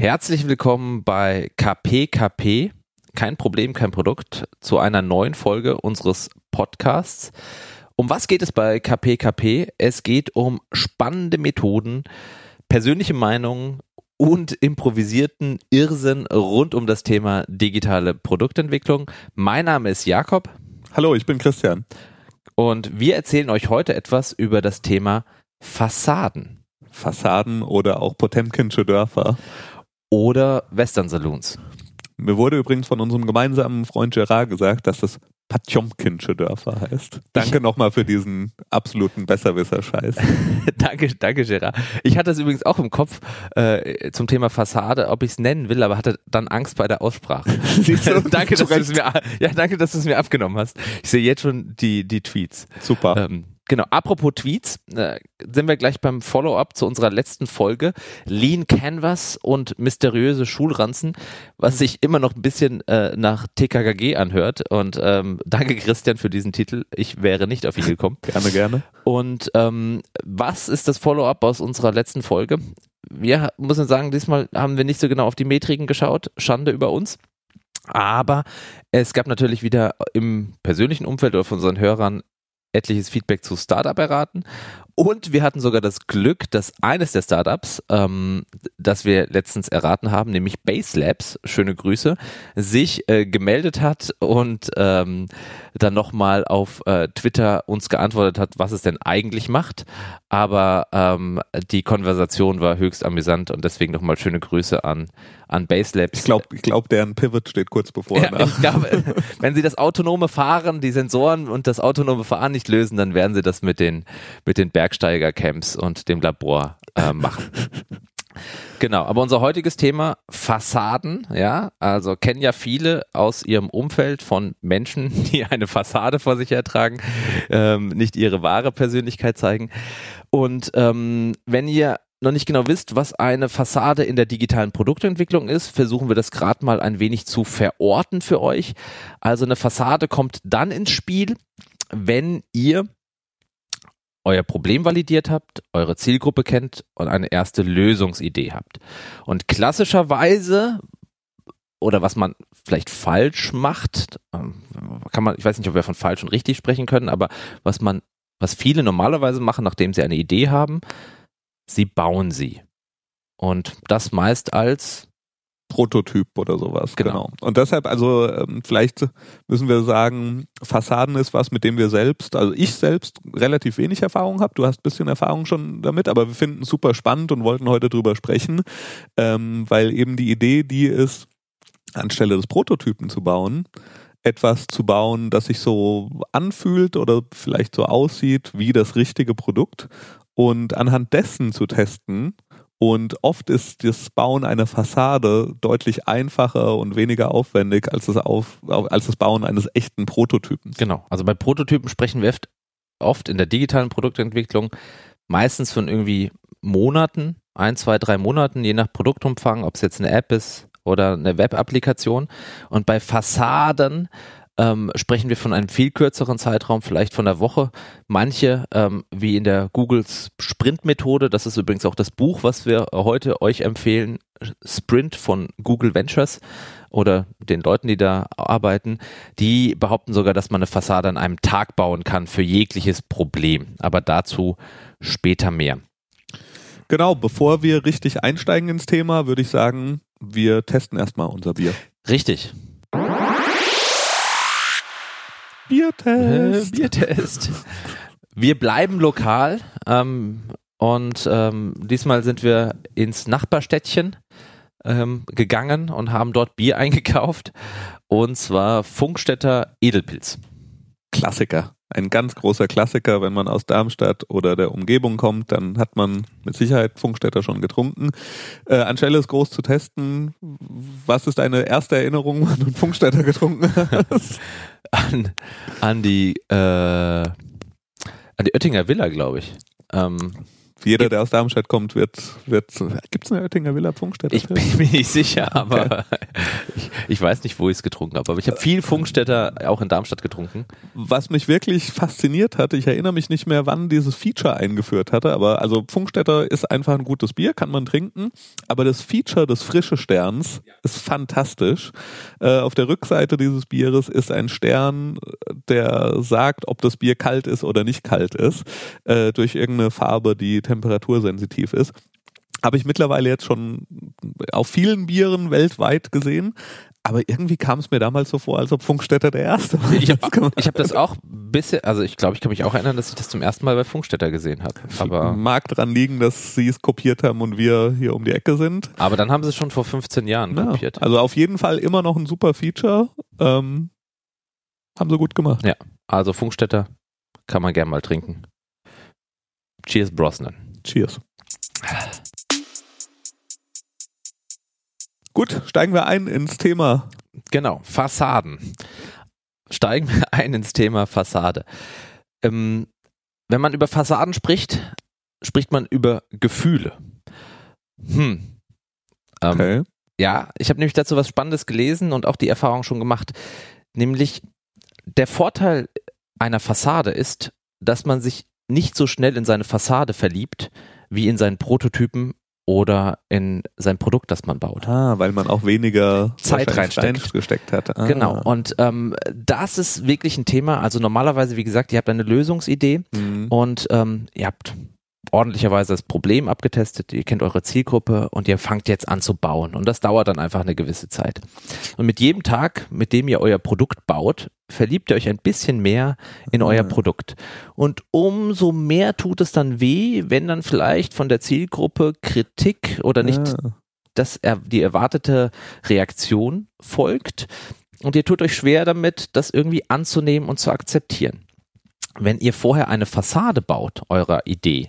Herzlich willkommen bei KPKP. Kein Problem, kein Produkt. Zu einer neuen Folge unseres Podcasts. Um was geht es bei KPKP? Es geht um spannende Methoden, persönliche Meinungen und improvisierten Irrsinn rund um das Thema digitale Produktentwicklung. Mein Name ist Jakob. Hallo, ich bin Christian. Und wir erzählen euch heute etwas über das Thema Fassaden. Fassaden oder auch Potemkinsche Dörfer. Oder Western Saloons. Mir wurde übrigens von unserem gemeinsamen Freund Gerard gesagt, dass das Patjomkinsche Dörfer heißt. Danke nochmal für diesen absoluten Besserwisser-Scheiß. danke, danke, Gerard. Ich hatte es übrigens auch im Kopf äh, zum Thema Fassade, ob ich es nennen will, aber hatte dann Angst bei der Aussprache. danke, dass du es mir, ja, danke, dass du es mir abgenommen hast. Ich sehe jetzt schon die, die Tweets. Super. Ähm, Genau, apropos Tweets, äh, sind wir gleich beim Follow-up zu unserer letzten Folge. Lean Canvas und mysteriöse Schulranzen, was sich immer noch ein bisschen äh, nach TKKG anhört. Und ähm, danke Christian für diesen Titel. Ich wäre nicht auf ihn gekommen. gerne, gerne. Und ähm, was ist das Follow-up aus unserer letzten Folge? Wir müssen sagen, diesmal haben wir nicht so genau auf die Metriken geschaut. Schande über uns. Aber es gab natürlich wieder im persönlichen Umfeld oder von unseren Hörern etliches Feedback zu Startup erraten. Und wir hatten sogar das Glück, dass eines der Startups, ähm, das wir letztens erraten haben, nämlich Base Labs, schöne Grüße, sich äh, gemeldet hat und ähm, dann nochmal auf äh, Twitter uns geantwortet hat, was es denn eigentlich macht. Aber ähm, die Konversation war höchst amüsant und deswegen nochmal schöne Grüße an, an Base Labs. Ich glaube, ich glaub, deren Pivot steht kurz bevor. Ja, ne? glaub, wenn sie das autonome Fahren, die Sensoren und das autonome Fahren nicht lösen, dann werden sie das mit den, mit den Bergsteigercamps und dem Labor äh, machen. Genau, aber unser heutiges Thema Fassaden, ja, also kennen ja viele aus ihrem Umfeld von Menschen, die eine Fassade vor sich hertragen, ähm, nicht ihre wahre Persönlichkeit zeigen. Und ähm, wenn ihr noch nicht genau wisst, was eine Fassade in der digitalen Produktentwicklung ist, versuchen wir das gerade mal ein wenig zu verorten für euch. Also eine Fassade kommt dann ins Spiel, wenn ihr euer Problem validiert habt, eure Zielgruppe kennt und eine erste Lösungsidee habt. Und klassischerweise oder was man vielleicht falsch macht, ähm, kann man, ich weiß nicht, ob wir von falsch und richtig sprechen können, aber was man, was viele normalerweise machen, nachdem sie eine Idee haben, sie bauen sie. Und das meist als Prototyp oder sowas. Genau. genau. Und deshalb, also ähm, vielleicht müssen wir sagen, Fassaden ist was, mit dem wir selbst, also ich selbst relativ wenig Erfahrung habe. Du hast ein bisschen Erfahrung schon damit, aber wir finden es super spannend und wollten heute drüber sprechen, ähm, weil eben die Idee, die ist, anstelle des Prototypen zu bauen, etwas zu bauen, das sich so anfühlt oder vielleicht so aussieht wie das richtige Produkt und anhand dessen zu testen, und oft ist das Bauen einer Fassade deutlich einfacher und weniger aufwendig als das, Auf, als das Bauen eines echten Prototypen. Genau. Also bei Prototypen sprechen wir oft in der digitalen Produktentwicklung meistens von irgendwie Monaten, ein, zwei, drei Monaten, je nach Produktumfang, ob es jetzt eine App ist oder eine Web-Applikation. Und bei Fassaden ähm, sprechen wir von einem viel kürzeren Zeitraum, vielleicht von der Woche. Manche, ähm, wie in der Googles Sprint-Methode, das ist übrigens auch das Buch, was wir heute euch empfehlen, Sprint von Google Ventures oder den Leuten, die da arbeiten, die behaupten sogar, dass man eine Fassade an einem Tag bauen kann für jegliches Problem. Aber dazu später mehr. Genau, bevor wir richtig einsteigen ins Thema, würde ich sagen, wir testen erstmal unser Bier. Richtig. Biertest. Äh, Biertest. Wir bleiben lokal ähm, und ähm, diesmal sind wir ins Nachbarstädtchen ähm, gegangen und haben dort Bier eingekauft und zwar Funkstätter Edelpilz. Klassiker. Ein ganz großer Klassiker, wenn man aus Darmstadt oder der Umgebung kommt, dann hat man mit Sicherheit Funkstätter schon getrunken. Äh, anstelle es groß zu testen, was ist deine erste Erinnerung, wann du Funkstätter getrunken hast? An, an die äh, an die Oettinger Villa, glaube ich. Ähm, jeder, der aus Darmstadt kommt, wird, wird, gibt es eine Oettinger Villa Funkstätter? Ich bin mir nicht sicher, aber okay. ich, ich, weiß nicht, wo ich es getrunken habe. Aber ich habe viel Funkstätter auch in Darmstadt getrunken. Was mich wirklich fasziniert hatte, ich erinnere mich nicht mehr, wann dieses Feature eingeführt hatte, aber also Funkstätter ist einfach ein gutes Bier, kann man trinken. Aber das Feature des frische Sterns ist fantastisch. Äh, auf der Rückseite dieses Bieres ist ein Stern, der sagt, ob das Bier kalt ist oder nicht kalt ist, äh, durch irgendeine Farbe, die temperatursensitiv ist. Habe ich mittlerweile jetzt schon auf vielen Bieren weltweit gesehen. Aber irgendwie kam es mir damals so vor, als ob Funkstätter der Erste war. Ich habe hab das auch bisher, also ich glaube, ich kann mich auch erinnern, dass ich das zum ersten Mal bei Funkstätter gesehen habe. Aber mag dran liegen, dass sie es kopiert haben und wir hier um die Ecke sind. Aber dann haben sie es schon vor 15 Jahren ja, kopiert. Also auf jeden Fall immer noch ein super Feature. Ähm, haben sie gut gemacht. Ja, also Funkstätter kann man gern mal trinken. Cheers, Brosnan. Cheers. Gut, steigen wir ein ins Thema. Genau, Fassaden. Steigen wir ein ins Thema Fassade. Ähm, wenn man über Fassaden spricht, spricht man über Gefühle. Hm. Ähm, okay. Ja, ich habe nämlich dazu was Spannendes gelesen und auch die Erfahrung schon gemacht. Nämlich der Vorteil einer Fassade ist, dass man sich nicht so schnell in seine Fassade verliebt, wie in seinen Prototypen oder in sein Produkt, das man baut. Ah, weil man auch weniger Zeit reingesteckt hat. Ah. Genau. Und ähm, das ist wirklich ein Thema. Also normalerweise, wie gesagt, ihr habt eine Lösungsidee mhm. und ähm, ihr habt ordentlicherweise das Problem abgetestet, ihr kennt eure Zielgruppe und ihr fangt jetzt an zu bauen. Und das dauert dann einfach eine gewisse Zeit. Und mit jedem Tag, mit dem ihr euer Produkt baut, verliebt ihr euch ein bisschen mehr in euer mhm. Produkt. Und umso mehr tut es dann weh, wenn dann vielleicht von der Zielgruppe Kritik oder nicht ja. das, die erwartete Reaktion folgt. Und ihr tut euch schwer damit, das irgendwie anzunehmen und zu akzeptieren wenn ihr vorher eine Fassade baut, eurer Idee,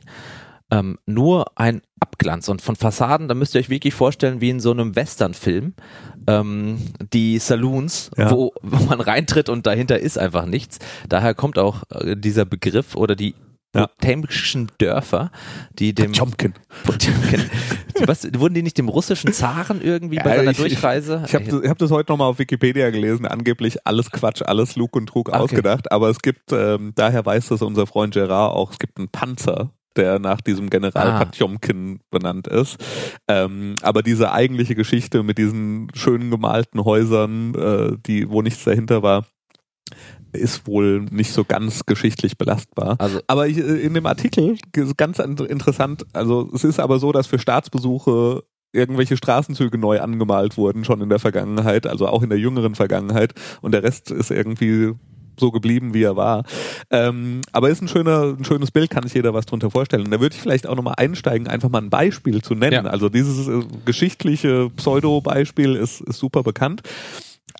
ähm, nur ein Abglanz. Und von Fassaden, da müsst ihr euch wirklich vorstellen, wie in so einem Western-Film, ähm, die Saloons, ja. wo, wo man reintritt und dahinter ist einfach nichts. Daher kommt auch äh, dieser Begriff oder die. Potemkischen Dörfer, die dem Potemkin. Potemkin. Was, wurden die nicht dem russischen Zaren irgendwie ja, bei seiner ich, Durchreise? Ich, ich habe das, hab das heute nochmal auf Wikipedia gelesen, angeblich alles Quatsch, alles Lug und Trug okay. ausgedacht, aber es gibt, ähm, daher weiß das unser Freund Gerard auch, es gibt einen Panzer, der nach diesem General ah. Potjomkin benannt ist. Ähm, aber diese eigentliche Geschichte mit diesen schönen gemalten Häusern, äh, die, wo nichts dahinter war, ist wohl nicht so ganz geschichtlich belastbar. Also, aber ich, äh, in dem Artikel ist ganz interessant, also es ist aber so, dass für Staatsbesuche irgendwelche Straßenzüge neu angemalt wurden, schon in der Vergangenheit, also auch in der jüngeren Vergangenheit und der Rest ist irgendwie so geblieben, wie er war. Ähm, aber ist ein schöner, ein schönes Bild, kann sich jeder was drunter vorstellen. Da würde ich vielleicht auch nochmal einsteigen, einfach mal ein Beispiel zu nennen. Ja. Also dieses äh, geschichtliche Pseudo-Beispiel ist, ist super bekannt.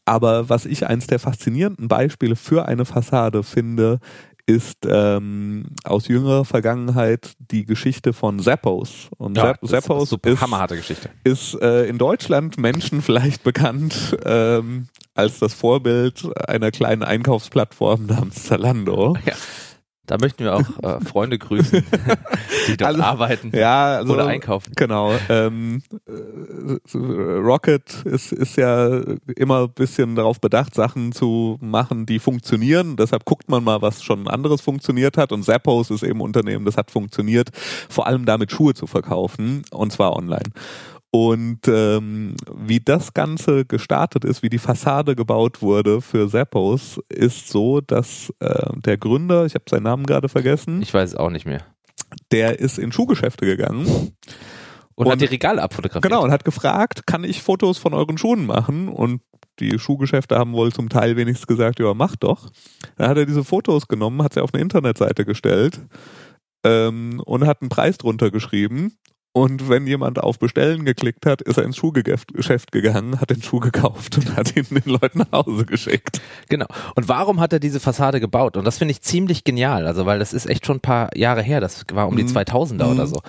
Aber was ich eins der faszinierenden Beispiele für eine Fassade finde, ist ähm, aus jüngerer Vergangenheit die Geschichte von Zappos. Und ja, Zappos ist, ist, hammerharte Geschichte. ist äh, in Deutschland Menschen vielleicht bekannt ähm, als das Vorbild einer kleinen Einkaufsplattform namens Zalando. Ja. Da möchten wir auch äh, Freunde grüßen, die dort also, arbeiten ja, also, oder einkaufen. Genau. Ähm, äh, Rocket ist, ist ja immer ein bisschen darauf bedacht, Sachen zu machen, die funktionieren. Deshalb guckt man mal, was schon anderes funktioniert hat. Und Zappos ist eben ein Unternehmen, das hat funktioniert, vor allem damit Schuhe zu verkaufen und zwar online. Und ähm, wie das Ganze gestartet ist, wie die Fassade gebaut wurde für Zappos, ist so, dass äh, der Gründer, ich habe seinen Namen gerade vergessen. Ich weiß es auch nicht mehr. Der ist in Schuhgeschäfte gegangen. Und, und hat die Regale abfotografiert. Genau, und hat gefragt, kann ich Fotos von euren Schuhen machen? Und die Schuhgeschäfte haben wohl zum Teil wenigstens gesagt, ja, mach doch. Dann hat er diese Fotos genommen, hat sie auf eine Internetseite gestellt ähm, und hat einen Preis drunter geschrieben und wenn jemand auf Bestellen geklickt hat, ist er ins Schuhgeschäft gegangen, hat den Schuh gekauft und hat ihn den Leuten nach Hause geschickt. Genau. Und warum hat er diese Fassade gebaut? Und das finde ich ziemlich genial. Also, weil das ist echt schon ein paar Jahre her. Das war um die 2000er mhm. oder so.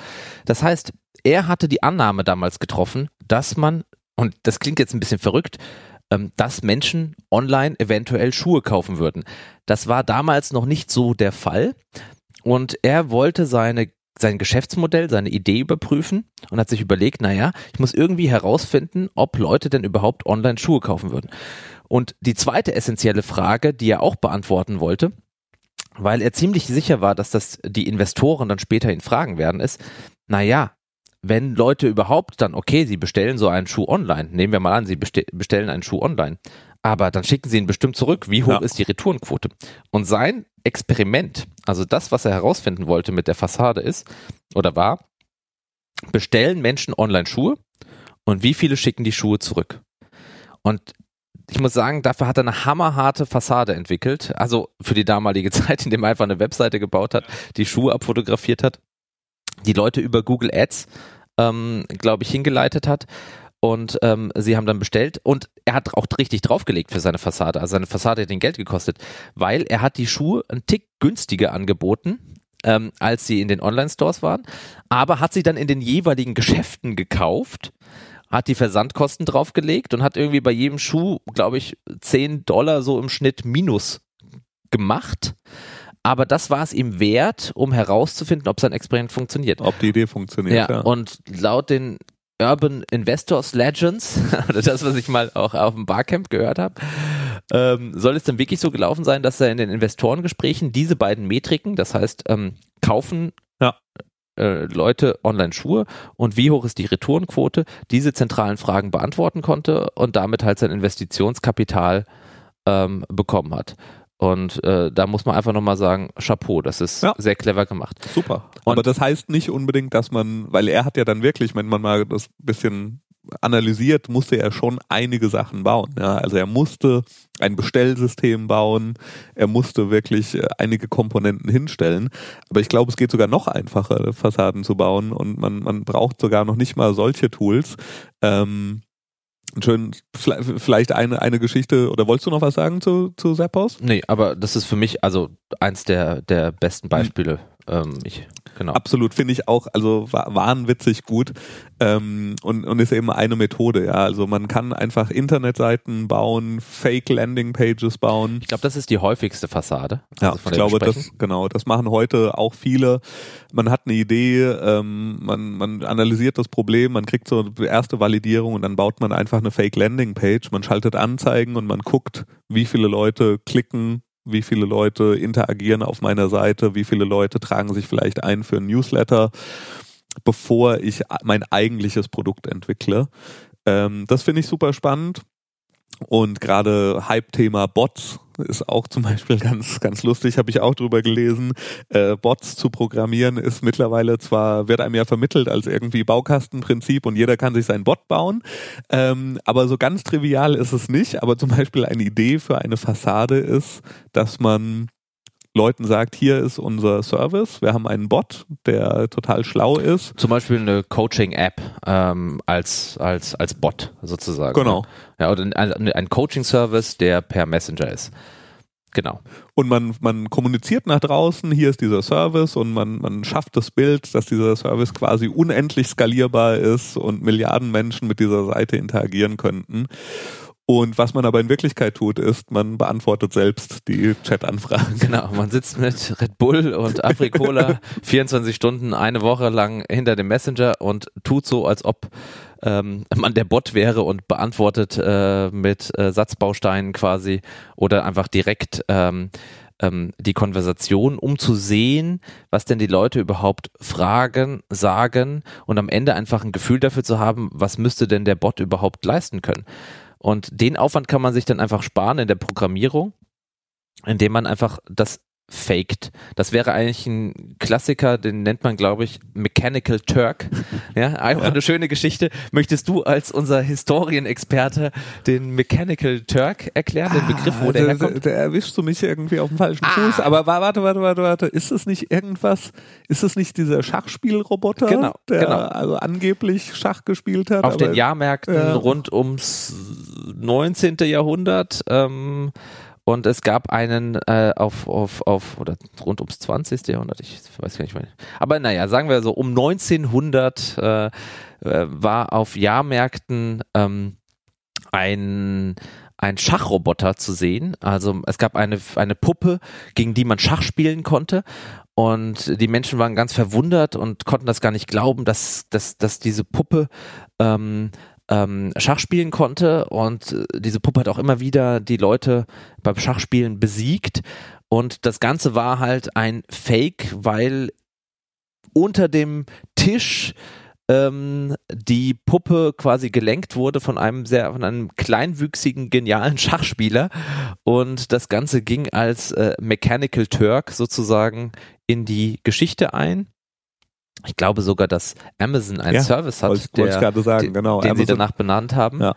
Das heißt, er hatte die Annahme damals getroffen, dass man, und das klingt jetzt ein bisschen verrückt, ähm, dass Menschen online eventuell Schuhe kaufen würden. Das war damals noch nicht so der Fall. Und er wollte seine sein Geschäftsmodell, seine Idee überprüfen und hat sich überlegt, naja, ich muss irgendwie herausfinden, ob Leute denn überhaupt online Schuhe kaufen würden. Und die zweite essentielle Frage, die er auch beantworten wollte, weil er ziemlich sicher war, dass das die Investoren dann später ihn fragen werden, ist, naja, wenn Leute überhaupt dann, okay, sie bestellen so einen Schuh online, nehmen wir mal an, sie bestellen einen Schuh online, aber dann schicken sie ihn bestimmt zurück. Wie hoch ja. ist die Retourenquote? Und sein Experiment, also das, was er herausfinden wollte mit der Fassade ist, oder war, bestellen Menschen online Schuhe und wie viele schicken die Schuhe zurück? Und ich muss sagen, dafür hat er eine hammerharte Fassade entwickelt. Also für die damalige Zeit, indem er einfach eine Webseite gebaut hat, die Schuhe abfotografiert hat, die Leute über Google Ads, ähm, glaube ich, hingeleitet hat. Und ähm, sie haben dann bestellt und er hat auch richtig draufgelegt für seine Fassade. Also seine Fassade hat ihn Geld gekostet, weil er hat die Schuhe einen Tick günstiger angeboten, ähm, als sie in den Online-Stores waren, aber hat sie dann in den jeweiligen Geschäften gekauft hat die Versandkosten draufgelegt und hat irgendwie bei jedem Schuh, glaube ich, 10 Dollar so im Schnitt minus gemacht. Aber das war es ihm wert, um herauszufinden, ob sein Experiment funktioniert. Ob die Idee funktioniert. Ja, ja. und laut den Urban Investors Legends, oder das, was ich mal auch auf dem Barcamp gehört habe, ähm, soll es dann wirklich so gelaufen sein, dass er in den Investorengesprächen diese beiden Metriken, das heißt ähm, kaufen ja äh, Leute Online-Schuhe und wie hoch ist die Retourenquote, diese zentralen Fragen beantworten konnte und damit halt sein Investitionskapital ähm, bekommen hat. Und äh, da muss man einfach nochmal sagen, Chapeau, das ist ja. sehr clever gemacht. Super. Und Aber das heißt nicht unbedingt, dass man, weil er hat ja dann wirklich, wenn man mal das bisschen analysiert, musste er schon einige Sachen bauen. Ja, also er musste ein Bestellsystem bauen, er musste wirklich äh, einige Komponenten hinstellen. Aber ich glaube, es geht sogar noch einfacher, Fassaden zu bauen und man, man braucht sogar noch nicht mal solche Tools. Ähm, Schön, vielleicht eine, eine Geschichte, oder wolltest du noch was sagen zu, zu Zappos? Nee, aber das ist für mich also eins der, der besten Beispiele. Ähm, ich, genau. Absolut, finde ich auch, also wahnwitzig gut ähm, und, und ist eben eine Methode, ja. Also man kann einfach Internetseiten bauen, Fake Landing Pages bauen. Ich glaube, das ist die häufigste Fassade. Also ja, ich glaube, das, genau, das machen heute auch viele. Man hat eine Idee, ähm, man, man analysiert das Problem, man kriegt so die erste Validierung und dann baut man einfach eine Fake Landing Page, man schaltet Anzeigen und man guckt, wie viele Leute klicken wie viele Leute interagieren auf meiner Seite, wie viele Leute tragen sich vielleicht ein für ein Newsletter, bevor ich mein eigentliches Produkt entwickle. Ähm, das finde ich super spannend. Und gerade Hype-Thema Bots ist auch zum Beispiel ganz, ganz lustig, habe ich auch drüber gelesen. Äh, Bots zu programmieren ist mittlerweile zwar, wird einem ja vermittelt als irgendwie Baukastenprinzip und jeder kann sich seinen Bot bauen, ähm, aber so ganz trivial ist es nicht. Aber zum Beispiel eine Idee für eine Fassade ist, dass man Leuten sagt, hier ist unser Service, wir haben einen Bot, der total schlau ist. Zum Beispiel eine Coaching-App ähm, als, als, als Bot sozusagen. Genau. Ja, oder ein, ein Coaching-Service, der per Messenger ist. Genau. Und man, man kommuniziert nach draußen, hier ist dieser Service und man, man schafft das Bild, dass dieser Service quasi unendlich skalierbar ist und Milliarden Menschen mit dieser Seite interagieren könnten. Und was man aber in Wirklichkeit tut, ist, man beantwortet selbst die Chat-Anfragen. Genau, man sitzt mit Red Bull und Afrikola 24 Stunden, eine Woche lang hinter dem Messenger und tut so, als ob ähm, man der Bot wäre und beantwortet äh, mit äh, Satzbausteinen quasi oder einfach direkt ähm, ähm, die Konversation, um zu sehen, was denn die Leute überhaupt fragen, sagen und am Ende einfach ein Gefühl dafür zu haben, was müsste denn der Bot überhaupt leisten können. Und den Aufwand kann man sich dann einfach sparen in der Programmierung, indem man einfach das faked. Das wäre eigentlich ein Klassiker, den nennt man, glaube ich, Mechanical Turk. Ja, einfach ja. eine schöne Geschichte. Möchtest du als unser Historienexperte den Mechanical Turk erklären, den Begriff, wo ah, der, der herkommt? Der erwischst du mich irgendwie auf dem falschen ah. Fuß. Aber warte, warte, warte, warte. Ist es nicht irgendwas, ist es nicht dieser Schachspielroboter, genau, der genau. also angeblich Schach gespielt hat? Auf den Jahrmärkten ja. rund ums 19. Jahrhundert ähm, und es gab einen äh, auf, auf, auf, oder rund ums 20. Jahrhundert, ich weiß gar nicht mehr. Aber naja, sagen wir so, um 1900 äh, äh, war auf Jahrmärkten ähm, ein, ein Schachroboter zu sehen. Also es gab eine, eine Puppe, gegen die man Schach spielen konnte. und die Menschen waren ganz verwundert und konnten das gar nicht glauben, dass, dass, dass diese Puppe ähm, ähm, Schach spielen konnte und äh, diese Puppe hat auch immer wieder die Leute beim Schachspielen besiegt und das Ganze war halt ein Fake, weil unter dem Tisch ähm, die Puppe quasi gelenkt wurde von einem sehr, von einem kleinwüchsigen, genialen Schachspieler und das Ganze ging als äh, Mechanical Turk sozusagen in die Geschichte ein. Ich glaube sogar, dass Amazon einen Ja, Service hat, ich- gerade sagen, den, genau, den sie Amazon- danach benannt haben. Ja.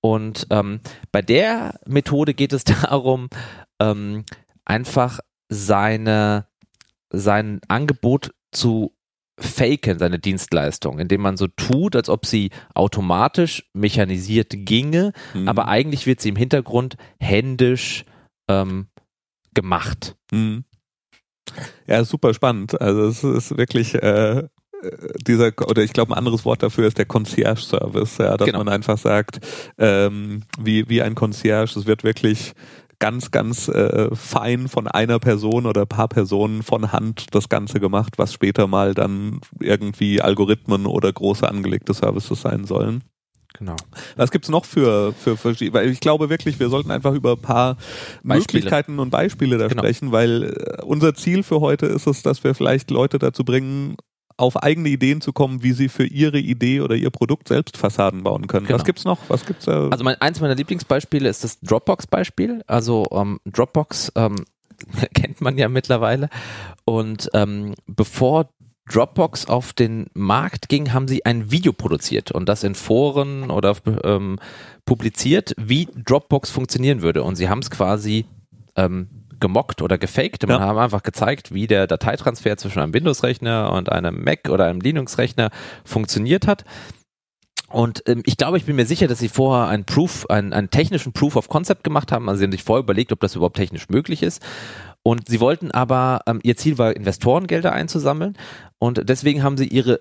Und ähm, bei der Methode geht es darum, ähm, einfach seine sein Angebot zu faken, seine Dienstleistung, indem man so tut, als ob sie automatisch mechanisiert ginge, Mhm. aber eigentlich wird sie im Hintergrund händisch ähm, gemacht. Mhm. Ja, super spannend. Also es ist wirklich äh, dieser, oder ich glaube ein anderes Wort dafür ist der Concierge-Service, ja, dass Genau. man einfach sagt, ähm, wie, wie ein Concierge, es wird wirklich ganz, ganz äh, fein von einer Person oder paar Personen von Hand das Ganze gemacht, was später mal dann irgendwie Algorithmen oder große angelegte Services sein sollen. Genau. Was gibt's noch für, für verschiedene, weil ich glaube wirklich, wir sollten einfach über ein paar Beispiele. Möglichkeiten und Beispiele da Genau. sprechen, weil äh, unser Ziel für heute ist es, dass wir vielleicht Leute dazu bringen, auf eigene Ideen zu kommen, wie sie für ihre Idee oder ihr Produkt selbst Fassaden bauen können. Genau. Was gibt's noch? Was gibt's da? Also mein, eins meiner Lieblingsbeispiele ist das Dropbox-Beispiel. Also ähm, Dropbox ähm, kennt man ja mittlerweile. Und ähm, bevor Dropbox auf den Markt ging, haben sie ein Video produziert und das in Foren oder ähm, publiziert, wie Dropbox funktionieren würde. Und sie haben es quasi ähm, gemockt oder gefaked. Man Ja. haben einfach gezeigt, wie der Dateitransfer zwischen einem Windows-Rechner und einem Mac oder einem Linux-Rechner funktioniert hat. Und ähm, ich glaube, ich bin mir sicher, dass sie vorher einen Proof, einen, einen technischen Proof of Concept gemacht haben. Also sie haben sich vorher überlegt, ob das überhaupt technisch möglich ist. Und sie wollten aber, ähm, ihr Ziel war, Investorengelder einzusammeln. Und deswegen haben sie ihre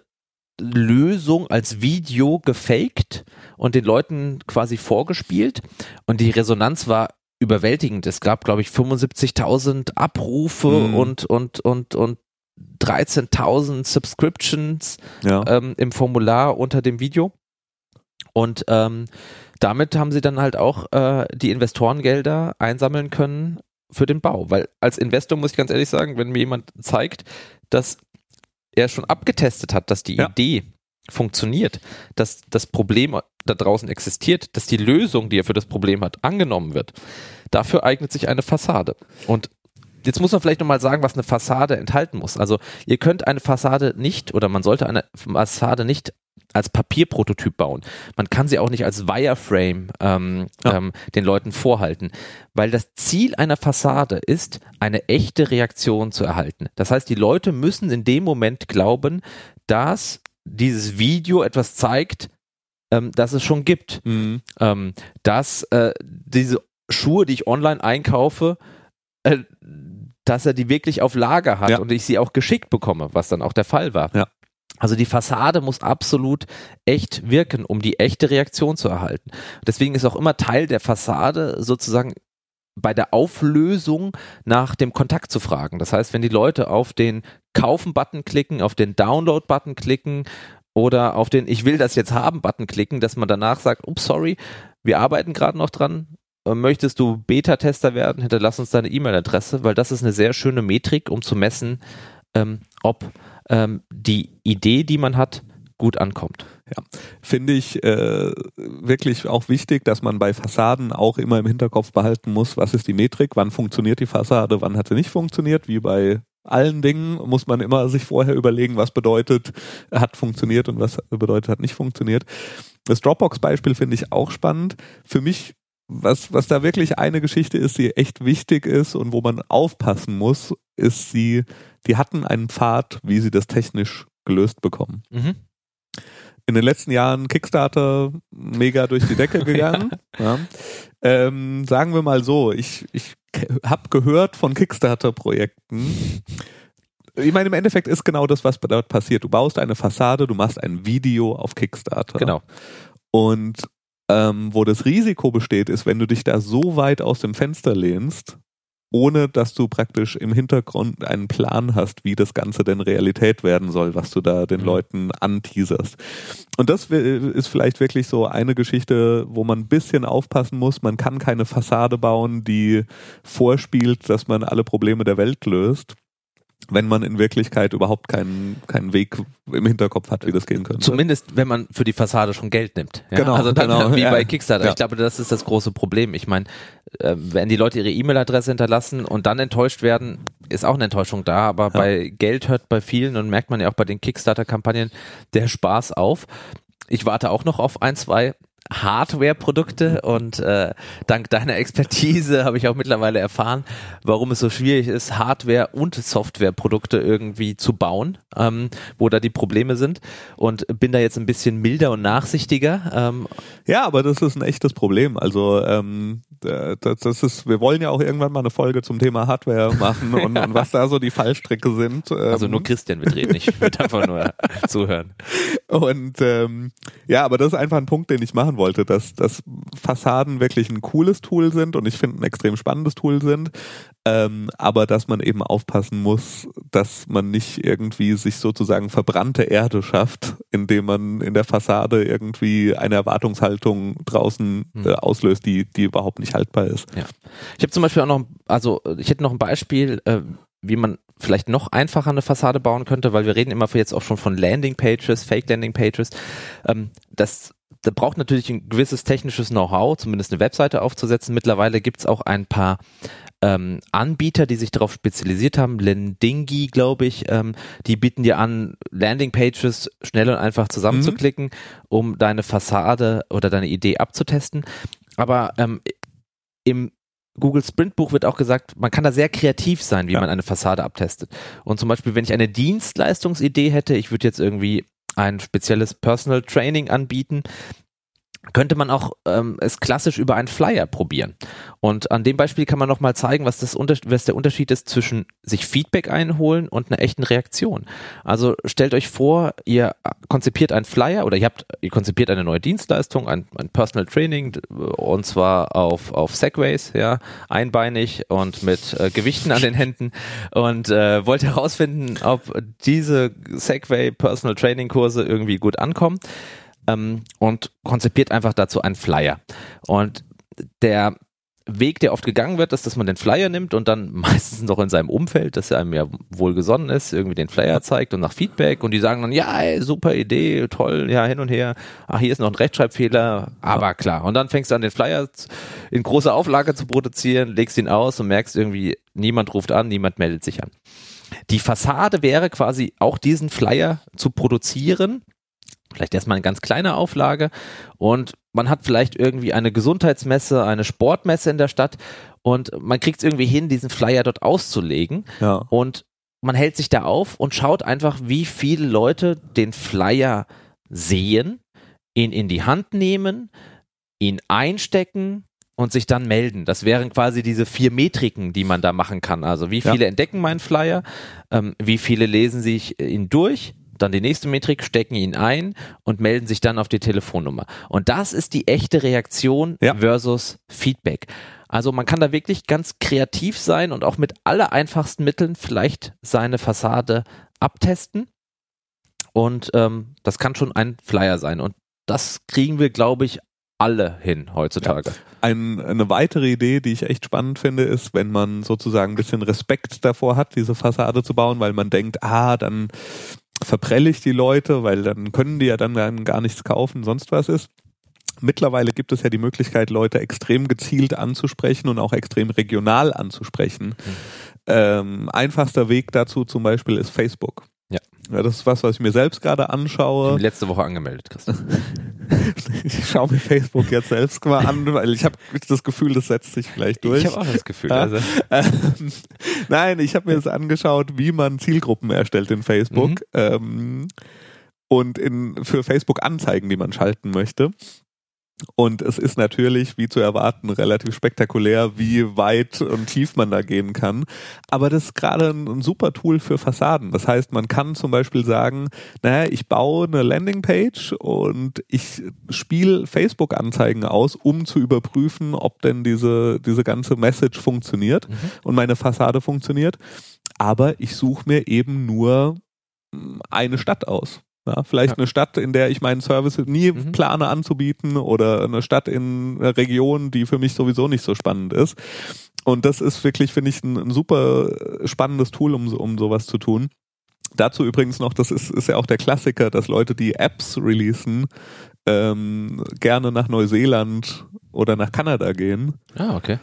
Lösung als Video gefaked und den Leuten quasi vorgespielt. Und die Resonanz war überwältigend. Es gab, glaube ich, 75.000 Abrufe Mhm. und, und, und, und 13.000 Subscriptions ja. ähm, im Formular unter dem Video. Und ähm, damit haben sie dann halt auch äh, die Investorengelder einsammeln können für den Bau. Weil als Investor muss ich ganz ehrlich sagen, wenn mir jemand zeigt, dass er schon abgetestet hat, dass die Ja. Idee funktioniert, dass das Problem da draußen existiert, dass die Lösung, die er für das Problem hat, angenommen wird, dafür eignet sich eine Fassade. Und Jetzt muss man vielleicht nochmal sagen, was eine Fassade enthalten muss. Also ihr könnt eine Fassade nicht oder man sollte eine Fassade nicht als Papierprototyp bauen. Man kann sie auch nicht als Wireframe ähm, Ja. ähm, den Leuten vorhalten, weil das Ziel einer Fassade ist, eine echte Reaktion zu erhalten. Das heißt, die Leute müssen in dem Moment glauben, dass dieses Video etwas zeigt, ähm, das es schon gibt Mhm. ähm, dass äh, diese Schuhe, die ich online einkaufe, äh, dass er die wirklich auf Lager hat Ja. und ich sie auch geschickt bekomme, was dann auch der Fall war. Ja. Also die Fassade muss absolut echt wirken, um die echte Reaktion zu erhalten. Deswegen ist auch immer Teil der Fassade sozusagen bei der Auflösung nach dem Kontakt zu fragen. Das heißt, wenn die Leute auf den Kaufen-Button klicken, auf den Download-Button klicken oder auf den Ich will das jetzt haben-Button klicken, dass man danach sagt, ups, sorry, wir arbeiten gerade noch dran. Äh, Möchtest du Beta-Tester werden? Hinterlass uns deine E-Mail-Adresse, weil das ist eine sehr schöne Metrik, um zu messen, ähm, ob ähm, die Idee, die man hat, gut ankommt. Finde ich äh, wirklich auch wichtig, dass man bei Fassaden auch immer im Hinterkopf behalten muss, was ist die Metrik, wann funktioniert die Fassade, wann hat sie nicht funktioniert, wie bei allen Dingen muss man immer sich vorher überlegen, was bedeutet, hat funktioniert und was bedeutet, hat nicht funktioniert. Das Dropbox-Beispiel finde ich auch spannend. Für mich, was, was da wirklich eine Geschichte ist, die echt wichtig ist und wo man aufpassen muss, ist sie, die hatten einen Pfad, wie sie das technisch gelöst bekommen Mhm. in den letzten Jahren Kickstarter mega durch die Decke gegangen. ja. ähm, sagen wir mal so, ich, ich habe gehört von Kickstarter-Projekten. Ich meine, im Endeffekt ist genau das, was dort passiert. Du baust eine Fassade, du machst ein Video auf Kickstarter. Genau. Und ähm, wo das Risiko besteht, ist, wenn du dich da so weit aus dem Fenster lehnst, ohne dass du praktisch im Hintergrund einen Plan hast, wie das Ganze denn Realität werden soll, was du da den mhm. Leuten anteaserst. Und das ist vielleicht wirklich so eine Geschichte, wo man ein bisschen aufpassen muss. Man kann keine Fassade bauen, die vorspielt, dass man alle Probleme der Welt löst wenn man in Wirklichkeit überhaupt keinen, keinen Weg im Hinterkopf hat, wie das gehen könnte. Zumindest, wenn man für die Fassade schon Geld nimmt. Ja? Genau. Also dann genau, wie ja. bei Kickstarter. Ja. Ich glaube, das ist das große Problem. Ich meine, äh, wenn die Leute ihre E-Mail-Adresse hinterlassen und dann enttäuscht werden, ist auch eine Enttäuschung da. Aber bei Geld hört bei vielen und merkt man ja auch bei den Kickstarter-Kampagnen der Spaß auf. Ich warte auch noch auf ein, zwei Hardware-Produkte und äh, dank deiner Expertise habe ich auch mittlerweile erfahren, warum es so schwierig ist, Hardware- und Software-Produkte irgendwie zu bauen, ähm, wo da die Probleme sind und bin da jetzt ein bisschen milder und nachsichtiger. Ähm. Ja, aber das ist ein echtes Problem. Also ähm, das, das ist, wir wollen ja auch irgendwann mal eine Folge zum Thema Hardware machen und, und was da so die Fallstricke sind. Also nur ähm. Christian wird reden, ich würde einfach nur zuhören. Und ähm, ja, aber das ist einfach ein Punkt, den ich machen wollte, dass, dass Fassaden wirklich ein cooles Tool sind und ich finde ein extrem spannendes Tool sind, ähm, aber dass man eben aufpassen muss, dass man nicht irgendwie sich sozusagen verbrannte Erde schafft, indem man in der Fassade irgendwie eine Erwartungshaltung draußen hm. äh, auslöst, die, die überhaupt nicht haltbar ist. Ja. Ich habe zum Beispiel auch noch, also ich hätte noch ein Beispiel, äh, wie man vielleicht noch einfacher eine Fassade bauen könnte, weil wir reden immer jetzt auch schon von Landing Pages, Fake Landing Pages. Ähm, das da braucht natürlich ein gewisses technisches Know-how, zumindest eine Webseite aufzusetzen. Mittlerweile gibt's auch ein paar ähm, Anbieter, die sich darauf spezialisiert haben, Lendingi, glaube ich, ähm, die bieten dir an, Landingpages schnell und einfach zusammenzuklicken, mhm. um deine Fassade oder deine Idee abzutesten. Aber ähm, im Google Sprintbuch wird auch gesagt, man kann da sehr kreativ sein, wie ja. man eine Fassade abtestet. Und zum Beispiel, wenn ich eine Dienstleistungsidee hätte, ich würde jetzt irgendwie ein spezielles Personal Training anbieten, könnte man auch ähm, es klassisch über einen Flyer probieren. Und an dem Beispiel kann man nochmal zeigen, was, das was der Unterschied ist zwischen sich Feedback einholen und einer echten Reaktion. Also stellt euch vor, ihr konzipiert einen Flyer oder ihr habt, ihr konzipiert eine neue Dienstleistung, ein, ein Personal Training und zwar auf, auf Segways, ja, einbeinig und mit äh, Gewichten an den Händen und äh, wollt herausfinden, ob diese Segway Personal Training Kurse irgendwie gut ankommen ähm, und konzipiert einfach dazu einen Flyer. Und der Weg, der oft gegangen wird, ist, dass man den Flyer nimmt und dann meistens noch in seinem Umfeld, das einem ja wohlgesonnen ist, irgendwie den Flyer zeigt und nach Feedback und die sagen dann, ja, ey, super Idee, toll, ja, hin und her, ach, hier ist noch ein Rechtschreibfehler, aber klar. Und dann fängst du an, den Flyer in großer Auflage zu produzieren, legst ihn aus und merkst irgendwie, niemand ruft an, niemand meldet sich an. Die Fassade wäre quasi auch diesen Flyer zu produzieren, vielleicht erstmal eine ganz kleine Auflage und man hat vielleicht irgendwie eine Gesundheitsmesse, eine Sportmesse in der Stadt und man kriegt es irgendwie hin, diesen Flyer dort auszulegen ja. und man hält sich da auf und schaut einfach, wie viele Leute den Flyer sehen, ihn in die Hand nehmen, ihn einstecken und sich dann melden. Das wären quasi diese vier Metriken, die man da machen kann. Also wie viele ja. entdecken meinen Flyer, ähm, wie viele lesen sich ihn durch, dann die nächste Metrik, stecken ihn ein und melden sich dann auf die Telefonnummer. Und das ist die echte Reaktion ja. versus Feedback. Also man kann da wirklich ganz kreativ sein und auch mit aller einfachsten Mitteln vielleicht seine Fassade abtesten. Und ähm, das kann schon ein Flyer sein. Und das kriegen wir, glaube ich, alle hin heutzutage. Ja. Ein, eine weitere Idee, die ich echt spannend finde, ist, wenn man sozusagen ein bisschen Respekt davor hat, diese Fassade zu bauen, weil man denkt, ah, dann verprelle ich die Leute, weil dann können die ja dann, dann gar nichts kaufen, sonst was ist. Mittlerweile gibt es ja die Möglichkeit, Leute extrem gezielt anzusprechen und auch extrem regional anzusprechen. Mhm. Ähm, einfachster Weg dazu zum Beispiel ist Facebook. Ja. Das ist was, was ich mir selbst gerade anschaue. Letzte Woche angemeldet, Christian. ich schaue mir Facebook jetzt selbst mal an, weil ich habe das Gefühl, das setzt sich vielleicht durch. Ich habe auch das Gefühl. Also. Ähm, nein, ich habe mir jetzt angeschaut, wie man Zielgruppen erstellt in Facebook mhm. ähm, und in, für Facebook Anzeigen, die man schalten möchte. Und es ist natürlich, wie zu erwarten, relativ spektakulär, wie weit und tief man da gehen kann. Aber das ist gerade ein, ein super Tool für Fassaden. Das heißt, man kann zum Beispiel sagen, naja, ich baue eine Landingpage und ich spiele Facebook-Anzeigen aus, um zu überprüfen, ob denn diese, diese ganze Message funktioniert mhm. und meine Fassade funktioniert. Aber ich suche mir eben nur hm, eine Stadt aus. Ja, vielleicht ja. eine Stadt, in der ich meinen Service nie mhm. plane anzubieten oder eine Stadt in einer Region, die für mich sowieso nicht so spannend ist. Und das ist wirklich, finde ich, ein, ein, super spannendes Tool, um, um sowas zu tun. Dazu übrigens noch, das ist, ist ja auch der Klassiker, dass Leute, die Apps releasen, ähm, gerne nach Neuseeland oder nach Kanada gehen. Ah, okay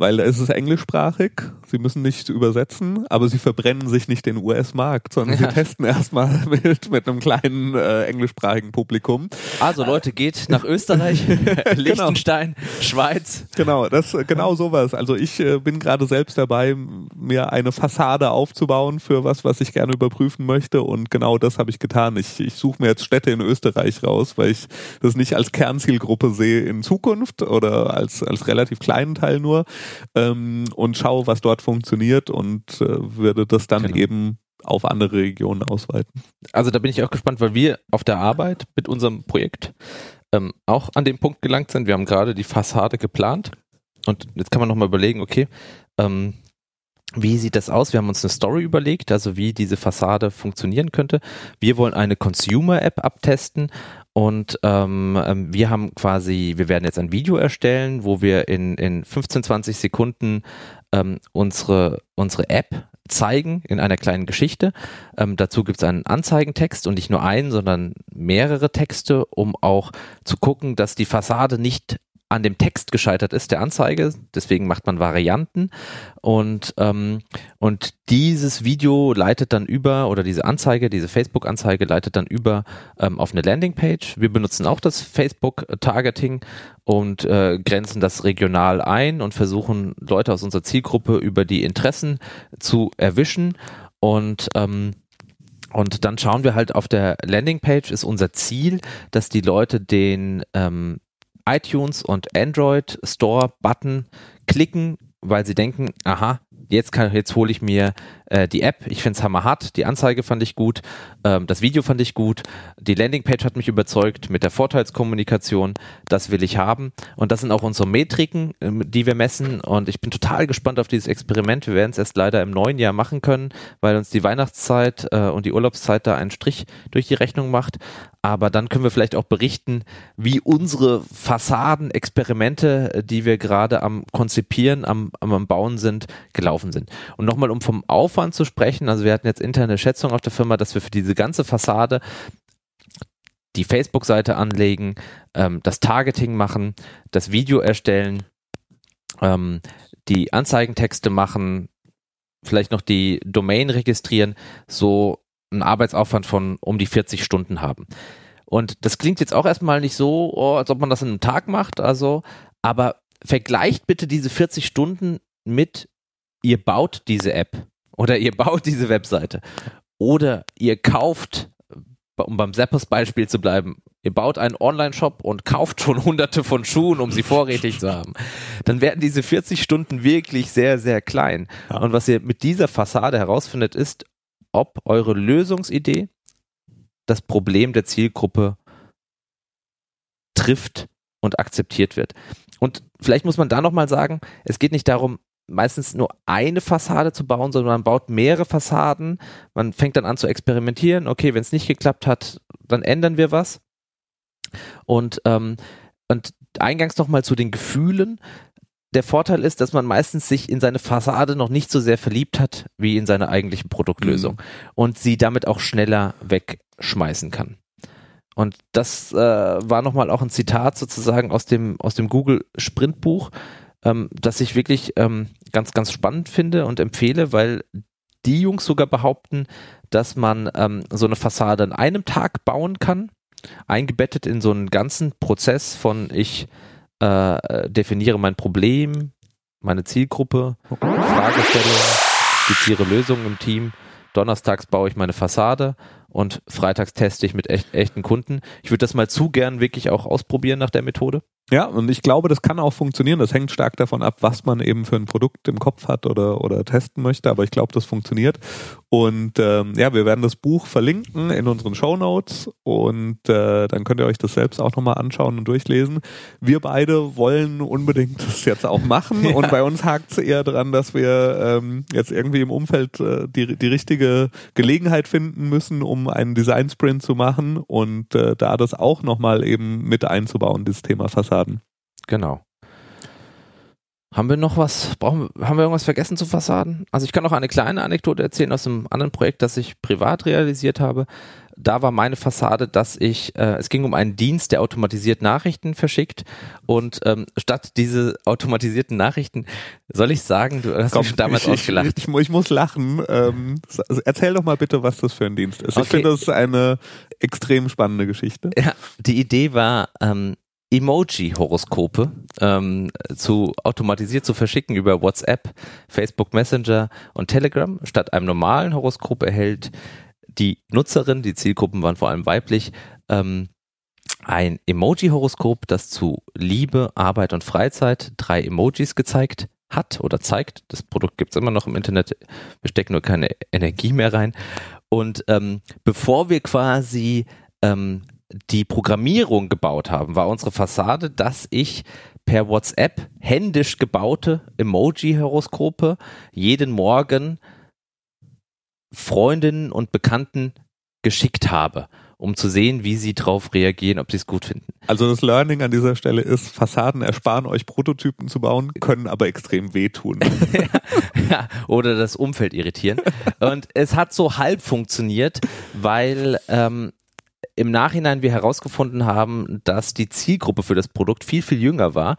weil es ist englischsprachig, sie müssen nicht übersetzen, aber sie verbrennen sich nicht den US-Markt, sondern ja. sie testen erstmal mit, mit einem kleinen äh, englischsprachigen Publikum. Also Leute, geht nach Österreich, Liechtenstein, genau. Schweiz. Genau, das genau sowas. Also ich äh, bin gerade selbst dabei, mir eine Fassade aufzubauen für was, was ich gerne überprüfen möchte und genau das habe ich getan. Ich, ich suche mir jetzt Städte in Österreich raus, weil ich das nicht als Kernzielgruppe sehe in Zukunft oder als, als relativ kleinen Teil nur, ähm, und schaue, was dort funktioniert und äh, würde das dann genau. eben auf andere Regionen ausweiten. Also da bin ich auch gespannt, weil wir auf der Arbeit mit unserem Projekt ähm, auch an dem Punkt gelangt sind. Wir haben gerade die Fassade geplant und jetzt kann man nochmal überlegen, okay, ähm, wie sieht das aus? Wir haben uns eine Story überlegt, also wie diese Fassade funktionieren könnte. Wir wollen eine Consumer-App abtesten und ähm, ähm, wir haben quasi, wir werden jetzt ein Video erstellen, wo wir in, in 15, 20 Sekunden ähm, unsere, unsere App zeigen in einer kleinen Geschichte. Ähm, dazu gibt es einen Anzeigentext und nicht nur einen, sondern mehrere Texte, um auch zu gucken, dass die Fassade nicht an dem Text gescheitert ist, der Anzeige. Deswegen macht man Varianten. Und, ähm, und dieses Video leitet dann über, oder diese Anzeige, diese Facebook-Anzeige leitet dann über ähm, auf eine Landingpage. Wir benutzen auch das Facebook-Targeting und äh, grenzen das regional ein und versuchen Leute aus unserer Zielgruppe über die Interessen zu erwischen. Und ähm, und dann schauen wir halt auf der Landingpage ist unser Ziel, dass die Leute den ähm, iTunes und Android Store Button klicken, weil sie denken, aha, jetzt kann, jetzt hole ich mir äh, die App. Ich finde es hammerhart. Die Anzeige fand ich gut. Ähm, das Video fand ich gut. Die Landingpage hat mich überzeugt mit der Vorteilskommunikation. Das will ich haben. Und das sind auch unsere Metriken, äh, die wir messen. Und ich bin total gespannt auf dieses Experiment. Wir werden es erst leider im neuen Jahr machen können, weil uns die Weihnachtszeit äh, und die Urlaubszeit da einen Strich durch die Rechnung macht. Aber dann können wir vielleicht auch berichten, wie unsere Fassadenexperimente, äh, die wir gerade am Konzipieren, am, am Bauen sind, gelaufen sind. Und nochmal, um vom Aufwand zu sprechen, also wir hatten jetzt interne Schätzung auf der Firma, dass wir für diese ganze Fassade die Facebook-Seite anlegen, ähm, das Targeting machen, das Video erstellen, ähm, die Anzeigentexte machen, vielleicht noch die Domain registrieren, so einen Arbeitsaufwand von um die 40 Stunden haben. Und das klingt jetzt auch erstmal nicht so, oh, als ob man das in einem Tag macht, also, aber vergleicht bitte diese 40 Stunden mit, ihr baut diese App oder ihr baut diese Webseite oder ihr kauft, um beim Zappos-Beispiel zu bleiben, ihr baut einen Online-Shop und kauft schon hunderte von Schuhen, um sie vorrätig zu haben, dann werden diese 40 Stunden wirklich sehr, sehr klein. Ja. Und was ihr mit dieser Fassade herausfindet, ist, ob eure Lösungsidee das Problem der Zielgruppe trifft und akzeptiert wird. Und vielleicht muss man da nochmal sagen, es geht nicht darum, meistens nur eine Fassade zu bauen, sondern man baut mehrere Fassaden. Man fängt dann an zu experimentieren. Okay, wenn es nicht geklappt hat, dann ändern wir was. Und, ähm, und eingangs nochmal zu den Gefühlen der Vorteil ist, dass man meistens sich in seine Fassade noch nicht so sehr verliebt hat wie in seine eigentliche Produktlösung mhm. und sie damit auch schneller wegschmeißen kann. Und das äh, war nochmal auch ein Zitat sozusagen aus dem, aus dem Google Sprintbuch, ähm, das ich wirklich ähm, ganz, ganz spannend finde und empfehle, weil die Jungs sogar behaupten, dass man ähm, so eine Fassade in einem Tag bauen kann, eingebettet in so einen ganzen Prozess von ich äh, definiere mein Problem, meine Zielgruppe, Fragestellung, skizziere Lösungen im Team. Donnerstags baue ich meine Fassade und freitags teste ich mit echt, echten Kunden. Ich würde das mal zu gern wirklich auch ausprobieren nach der Methode. Ja, und ich glaube, das kann auch funktionieren. Das hängt stark davon ab, was man eben für ein Produkt im Kopf hat oder, oder testen möchte. Aber ich glaube, das funktioniert. Und ähm, ja, wir werden das Buch verlinken in unseren Show Notes und äh, dann könnt ihr euch das selbst auch nochmal anschauen und durchlesen. Wir beide wollen unbedingt das jetzt auch machen ja. und bei uns hakt es eher dran, dass wir ähm, jetzt irgendwie im Umfeld äh, die, die richtige Gelegenheit finden müssen, um einen Design Sprint zu machen und äh, da das auch nochmal eben mit einzubauen, dieses Thema Fassaden. Genau. Haben wir noch was, brauchen, haben wir irgendwas vergessen zu Fassaden? Also ich kann noch eine kleine Anekdote erzählen aus einem anderen Projekt, das ich privat realisiert habe. Da war meine Fassade, dass ich, äh, es ging um einen Dienst, der automatisiert Nachrichten verschickt und ähm, statt diese automatisierten Nachrichten, soll ich sagen, du hast Komm, mich schon damals ich, ausgelacht. Ich, ich, ich, muss lachen. Ähm, erzähl doch mal bitte, was das für ein Dienst ist. Okay. Ich finde, das ist eine extrem spannende Geschichte. Ja, die Idee war, ähm, Emoji-Horoskope ähm, zu automatisiert zu verschicken über WhatsApp, Facebook Messenger und Telegram. Statt einem normalen Horoskop erhält die Nutzerin, die Zielgruppen waren vor allem weiblich, ähm, ein Emoji-Horoskop, das zu Liebe, Arbeit und Freizeit drei Emojis gezeigt hat oder zeigt. Das Produkt gibt's immer noch im Internet. Wir stecken nur keine Energie mehr rein. Und ähm, bevor wir quasi ähm, die Programmierung gebaut haben, war unsere Fassade, dass ich per WhatsApp händisch gebaute Emoji-Horoskope jeden Morgen Freundinnen und Bekannten geschickt habe, um zu sehen, wie sie darauf reagieren, ob sie es gut finden. Also das Learning an dieser Stelle ist, Fassaden ersparen euch Prototypen zu bauen, können aber extrem wehtun. ja, oder das Umfeld irritieren. Und es hat so halb funktioniert, weil ähm, im Nachhinein wir herausgefunden haben, dass die Zielgruppe für das Produkt viel, viel jünger war.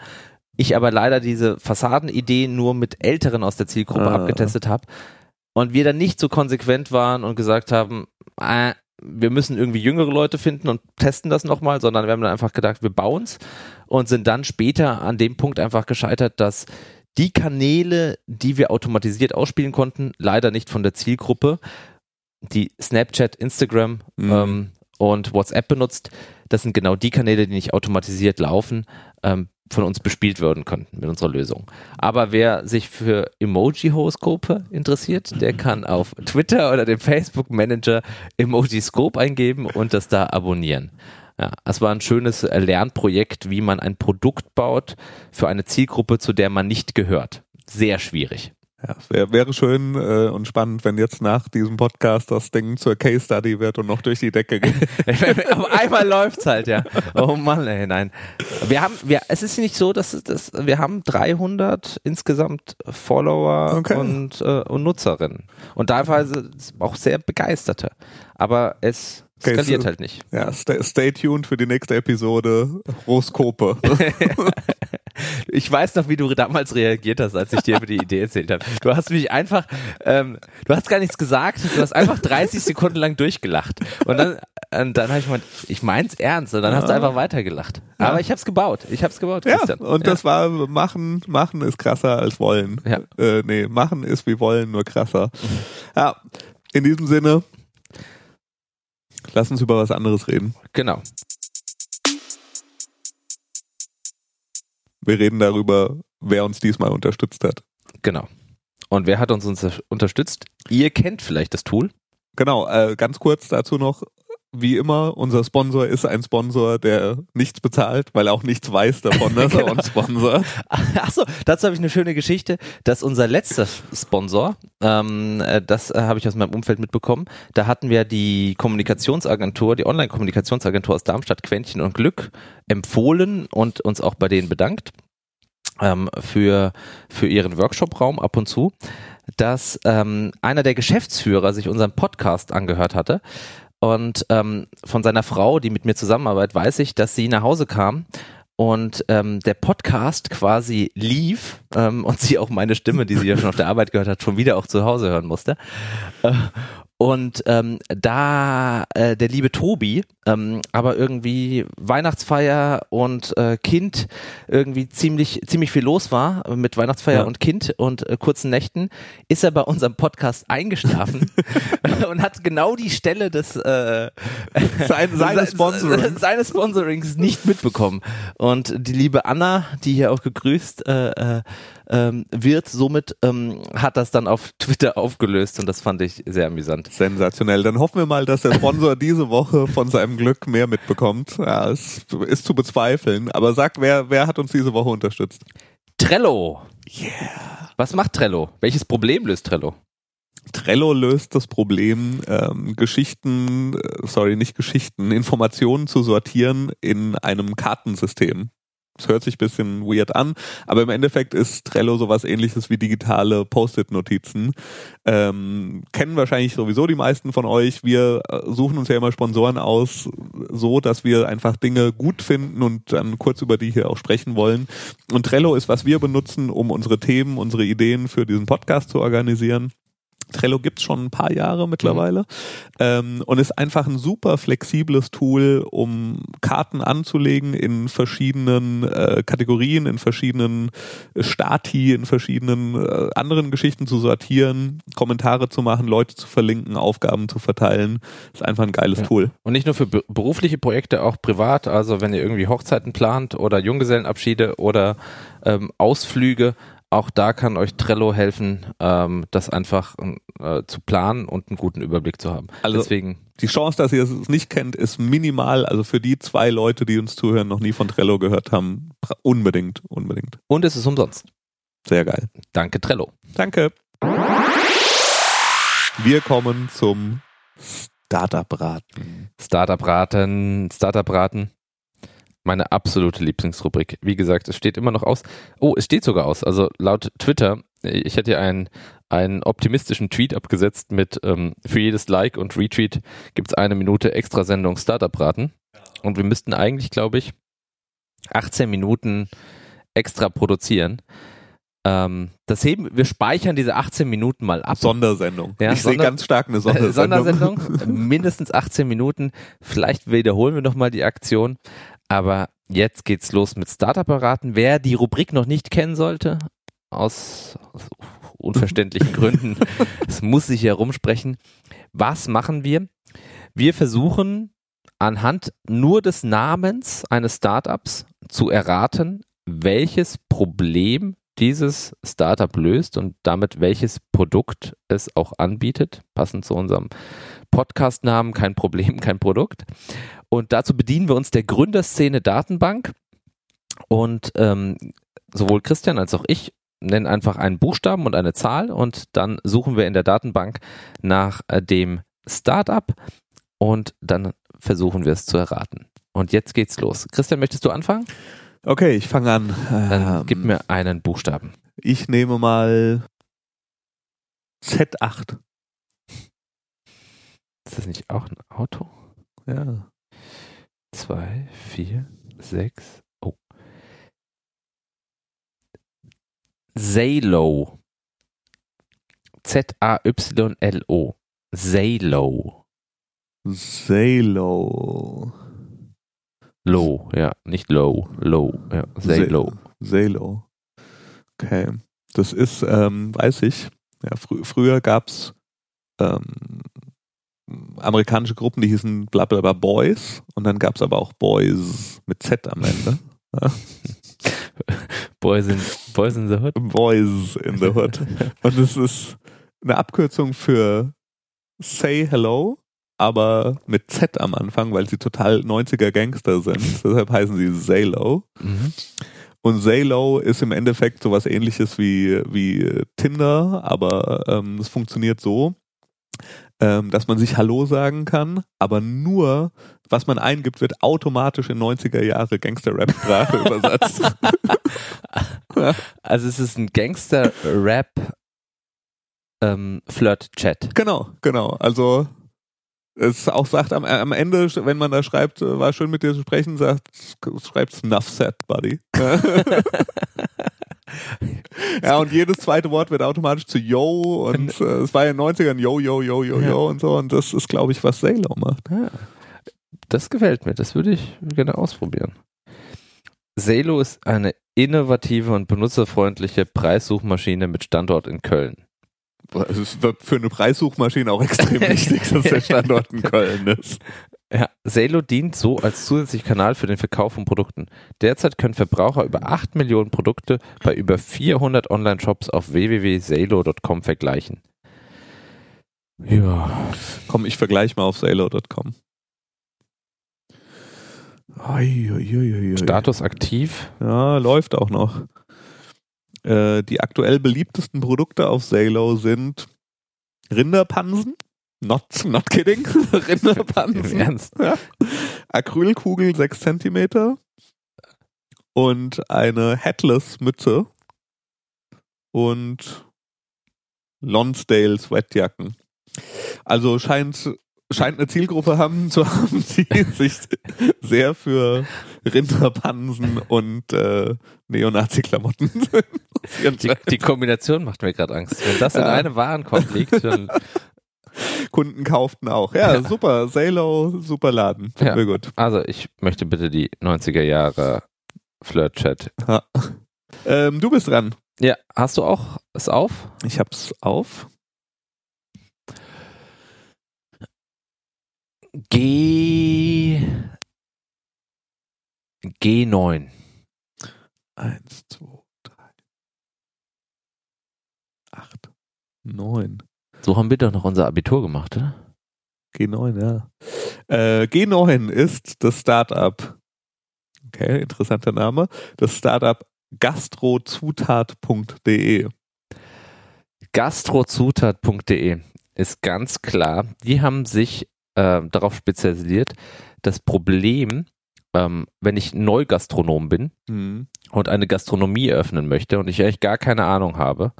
Ich aber leider diese Fassadenidee nur mit Älteren aus der Zielgruppe ah. abgetestet habe. Und wir dann nicht so konsequent waren und gesagt haben, äh, wir müssen irgendwie jüngere Leute finden und testen das nochmal, sondern wir haben dann einfach gedacht, wir bauen's und sind dann später an dem Punkt einfach gescheitert, dass die Kanäle, die wir automatisiert ausspielen konnten, leider nicht von der Zielgruppe, die Snapchat, Instagram, mhm. ähm, und WhatsApp benutzt, das sind genau die Kanäle, die nicht automatisiert laufen, ähm, von uns bespielt werden könnten mit unserer Lösung. Aber wer sich für Emoji-Horoskope interessiert, der kann auf Twitter oder dem Facebook-Manager Emoji-Scope eingeben und das da abonnieren. Ja, es war ein schönes Lernprojekt, wie man ein Produkt baut für eine Zielgruppe, zu der man nicht gehört. Sehr schwierig. Ja, wär, wäre schön äh, und spannend, wenn jetzt nach diesem Podcast das Ding zur Case Study wird und noch durch die Decke geht. Auf einmal läuft's halt, ja. Oh Mann, ey, nein. Wir haben, wir, es ist nicht so, dass das, wir haben 300 insgesamt Follower okay. und, äh, und Nutzerinnen und teilweise auch sehr begeisterte. Aber es skaliert okay, so, halt nicht. Ja, stay, stay tuned für die nächste Episode Horoskope. Ich weiß noch, wie du damals reagiert hast, als ich dir über die Idee erzählt habe. Du hast mich einfach, ähm, du hast gar nichts gesagt, du hast einfach 30 Sekunden lang durchgelacht. Und dann, und dann habe ich gemeint, ich mein's ernst. Und dann hast du einfach weitergelacht. Ja. Aber ich hab's gebaut. Ich hab's gebaut, Christian. Ja, und ja. das war, machen, machen ist krasser als wollen. Ja. Äh, nee, machen ist wie wollen, nur krasser. Mhm. Ja, in diesem Sinne, lass uns über was anderes reden. Genau. Wir reden darüber, wer uns diesmal unterstützt hat. Genau. Und wer hat uns unterstützt? Ihr kennt vielleicht das Tool. Genau, äh, ganz kurz dazu noch, wie immer, unser Sponsor ist ein Sponsor, der nichts bezahlt, weil er auch nichts weiß davon, dass genau. er uns sponsort. Achso, dazu habe ich eine schöne Geschichte, dass unser letzter Sponsor, ähm, äh, das äh, habe ich aus meinem Umfeld mitbekommen, da hatten wir die Kommunikationsagentur, die Online-Kommunikationsagentur aus Darmstadt, Quäntchen und Glück, empfohlen und uns auch bei denen bedankt ähm, für, für ihren Workshop-Raum ab und zu dass ähm, einer der Geschäftsführer sich unseren Podcast angehört hatte und ähm, von seiner Frau, die mit mir zusammenarbeitet, weiß ich, dass sie nach Hause kam und ähm, der Podcast quasi lief ähm, und sie auch meine Stimme, die sie ja schon auf der Arbeit gehört hat, schon wieder auch zu Hause hören musste. Äh, Und ähm, da äh, der liebe Tobi ähm, aber irgendwie Weihnachtsfeier und äh, Kind irgendwie ziemlich ziemlich viel los war mit Weihnachtsfeier ja. und Kind und äh, kurzen Nächten, ist er bei unserem Podcast eingeschlafen und hat genau die Stelle des äh, Sein, seines, Sponsoring. seines Sponsorings nicht mitbekommen. Und die liebe Anna, die hier auch gegrüßt äh, äh, ähm, wird. Somit ähm, hat das dann auf Twitter aufgelöst und das fand ich sehr amüsant. Sensationell. Dann hoffen wir mal, dass der Sponsor diese Woche von seinem Glück mehr mitbekommt. Ja, es ist zu bezweifeln. Aber sag, wer, wer hat uns diese Woche unterstützt? Trello. Yeah. Was macht Trello? Welches Problem löst Trello? Trello löst das Problem, ähm, Geschichten, äh, sorry, nicht Geschichten, Informationen zu sortieren in einem Kartensystem. Es hört sich bisschen weird an, aber im Endeffekt ist Trello sowas ähnliches wie digitale Post-it-Notizen. Ähm, kennen wahrscheinlich sowieso die meisten von euch. Wir äh, suchen uns ja immer Sponsoren aus, so dass wir einfach Dinge gut finden und dann kurz über die hier auch sprechen wollen. Und Trello ist, was wir benutzen, um unsere Themen, unsere Ideen für diesen Podcast zu organisieren. Trello gibt's schon ein paar Jahre mittlerweile mhm. ähm, und ist einfach ein super flexibles Tool, um Karten anzulegen in verschiedenen äh, Kategorien, in verschiedenen Stati, in verschiedenen äh, anderen Geschichten zu sortieren, Kommentare zu machen, Leute zu verlinken, Aufgaben zu verteilen. Ist einfach ein geiles ja. Tool. Und nicht nur für berufliche Projekte, auch privat. Also wenn ihr irgendwie Hochzeiten plant oder Junggesellenabschiede oder ähm, Ausflüge, auch da kann euch Trello helfen, ähm, das einfach äh, zu planen und einen guten Überblick zu haben. Also Deswegen die Chance, dass ihr es nicht kennt, ist minimal. Also für die zwei Leute, die uns zuhören, noch nie von Trello gehört haben, unbedingt, unbedingt. Und es ist umsonst. Sehr geil. Danke Trello. Danke. Wir kommen zum Startup-Raten. Startup-Raten, Startup-Raten meine absolute Lieblingsrubrik. Wie gesagt, es steht immer noch aus. Oh, es steht sogar aus. Also laut Twitter, ich hätte ja einen, einen optimistischen Tweet abgesetzt mit ähm, für jedes Like und Retweet gibt's eine Minute extra Sendung Startup-Raten. Und wir müssten eigentlich, glaube ich, 18 Minuten extra produzieren. Ähm, das heben, wir speichern diese 18 Minuten mal ab. Sondersendung. Ja, ich Sonder sehe ganz stark eine Sondersendung. Sondersendung, mindestens 18 Minuten. Vielleicht wiederholen wir nochmal die Aktion. Aber jetzt geht's los mit Startup beraten. Wer die Rubrik noch nicht kennen sollte, aus, aus unverständlichen Gründen, es muss sich herumsprechen. Was machen wir? Wir versuchen anhand nur des Namens eines Startups zu erraten, welches Problem dieses Startup löst und damit welches Produkt es auch anbietet, passend zu unserem Podcast-Namen, kein Problem, kein Produkt. Und dazu bedienen wir uns der Gründerszene Datenbank. Und ähm, sowohl Christian als auch ich nennen einfach einen Buchstaben und eine Zahl und dann suchen wir in der Datenbank nach äh, dem Startup und dann versuchen wir es zu erraten. Und jetzt geht's los. Christian, möchtest du anfangen? Okay, ich fange an. Dann ähm, gib mir einen Buchstaben. Ich nehme mal Z8. Ist das nicht auch ein Auto? Ja zwei, vier, sechs. Oh. Zalo. Z-A-Y-L-O. Zalo. Zalo. Low, ja, nicht low, low, ja, Zalo. Zalo. Okay. Das ist, ähm, weiß ich, ja, fr früher gab's ähm, amerikanische Gruppen, die hießen blablabla Boys und dann gab es aber auch Boys mit Z am Ende. Boys, in, Boys in the Hood? Boys in the Hood. Und es ist eine Abkürzung für Say Hello, aber mit Z am Anfang, weil sie total 90er Gangster sind. Deshalb heißen sie Zalo. Mhm. Und Zalo ist im Endeffekt sowas ähnliches wie, wie Tinder, aber ähm, es funktioniert so, ähm, dass man sich Hallo sagen kann, aber nur, was man eingibt, wird automatisch in 90er Jahre Gangster-Rap-Sprache übersetzt. also es ist ein Gangster-Rap ähm, Flirt-Chat. Genau, genau. Also es auch sagt am, am Ende, wenn man da schreibt, äh, war schön mit dir zu sprechen, sagt, schreibt Snuff Set, Buddy. ja, und jedes zweite Wort wird automatisch zu Yo und äh, es war ja in den 90ern Yo, Yo, Yo, Yo, Yo und so und das ist, glaube ich, was Sailor macht. Ja. Das gefällt mir, das würde ich gerne ausprobieren. Salo ist eine innovative und benutzerfreundliche Preissuchmaschine mit Standort in Köln. Es ist für eine Preissuchmaschine auch extrem wichtig, dass der Standort in Köln ist. Ja, Salo dient so als zusätzlicher Kanal für den Verkauf von Produkten. Derzeit können Verbraucher über 8 Millionen Produkte bei über 400 Online-Shops auf www.salo.com vergleichen. Ja. Komm, ich vergleiche mal auf salo.com. Status aktiv. Ja, läuft auch noch. Äh, die aktuell beliebtesten Produkte auf Salo sind Rinderpansen. Not, not kidding. Rinderpansen. Im Ernst? Ja. Acrylkugel 6 cm und eine Headless-Mütze und Lonsdale Sweatjacken. Also scheint scheint eine Zielgruppe haben zu haben, die sich sehr für Rinderpansen und äh, Neonazi-Klamotten die, die Kombination macht mir gerade Angst. Wenn das in ja. einem Warenkorb liegt, dann Kunden kauften auch. Ja, ja. super. Salo, super Laden. Ja. Mir gut. Also ich möchte bitte die 90er Jahre Flirt-Chat. Ähm, du bist dran. Ja, hast du auch es auf? Ich hab's auf. G G9. Eins, zwei, drei, acht, neun. So haben wir doch noch unser Abitur gemacht, oder? G9, ja. Äh, G9 ist das Startup. Okay, interessanter Name. Das Startup gastrozutat.de. Gastrozutat.de ist ganz klar, die haben sich äh, darauf spezialisiert, das Problem, ähm, wenn ich Neugastronom bin mhm. und eine Gastronomie eröffnen möchte und ich eigentlich gar keine Ahnung habe,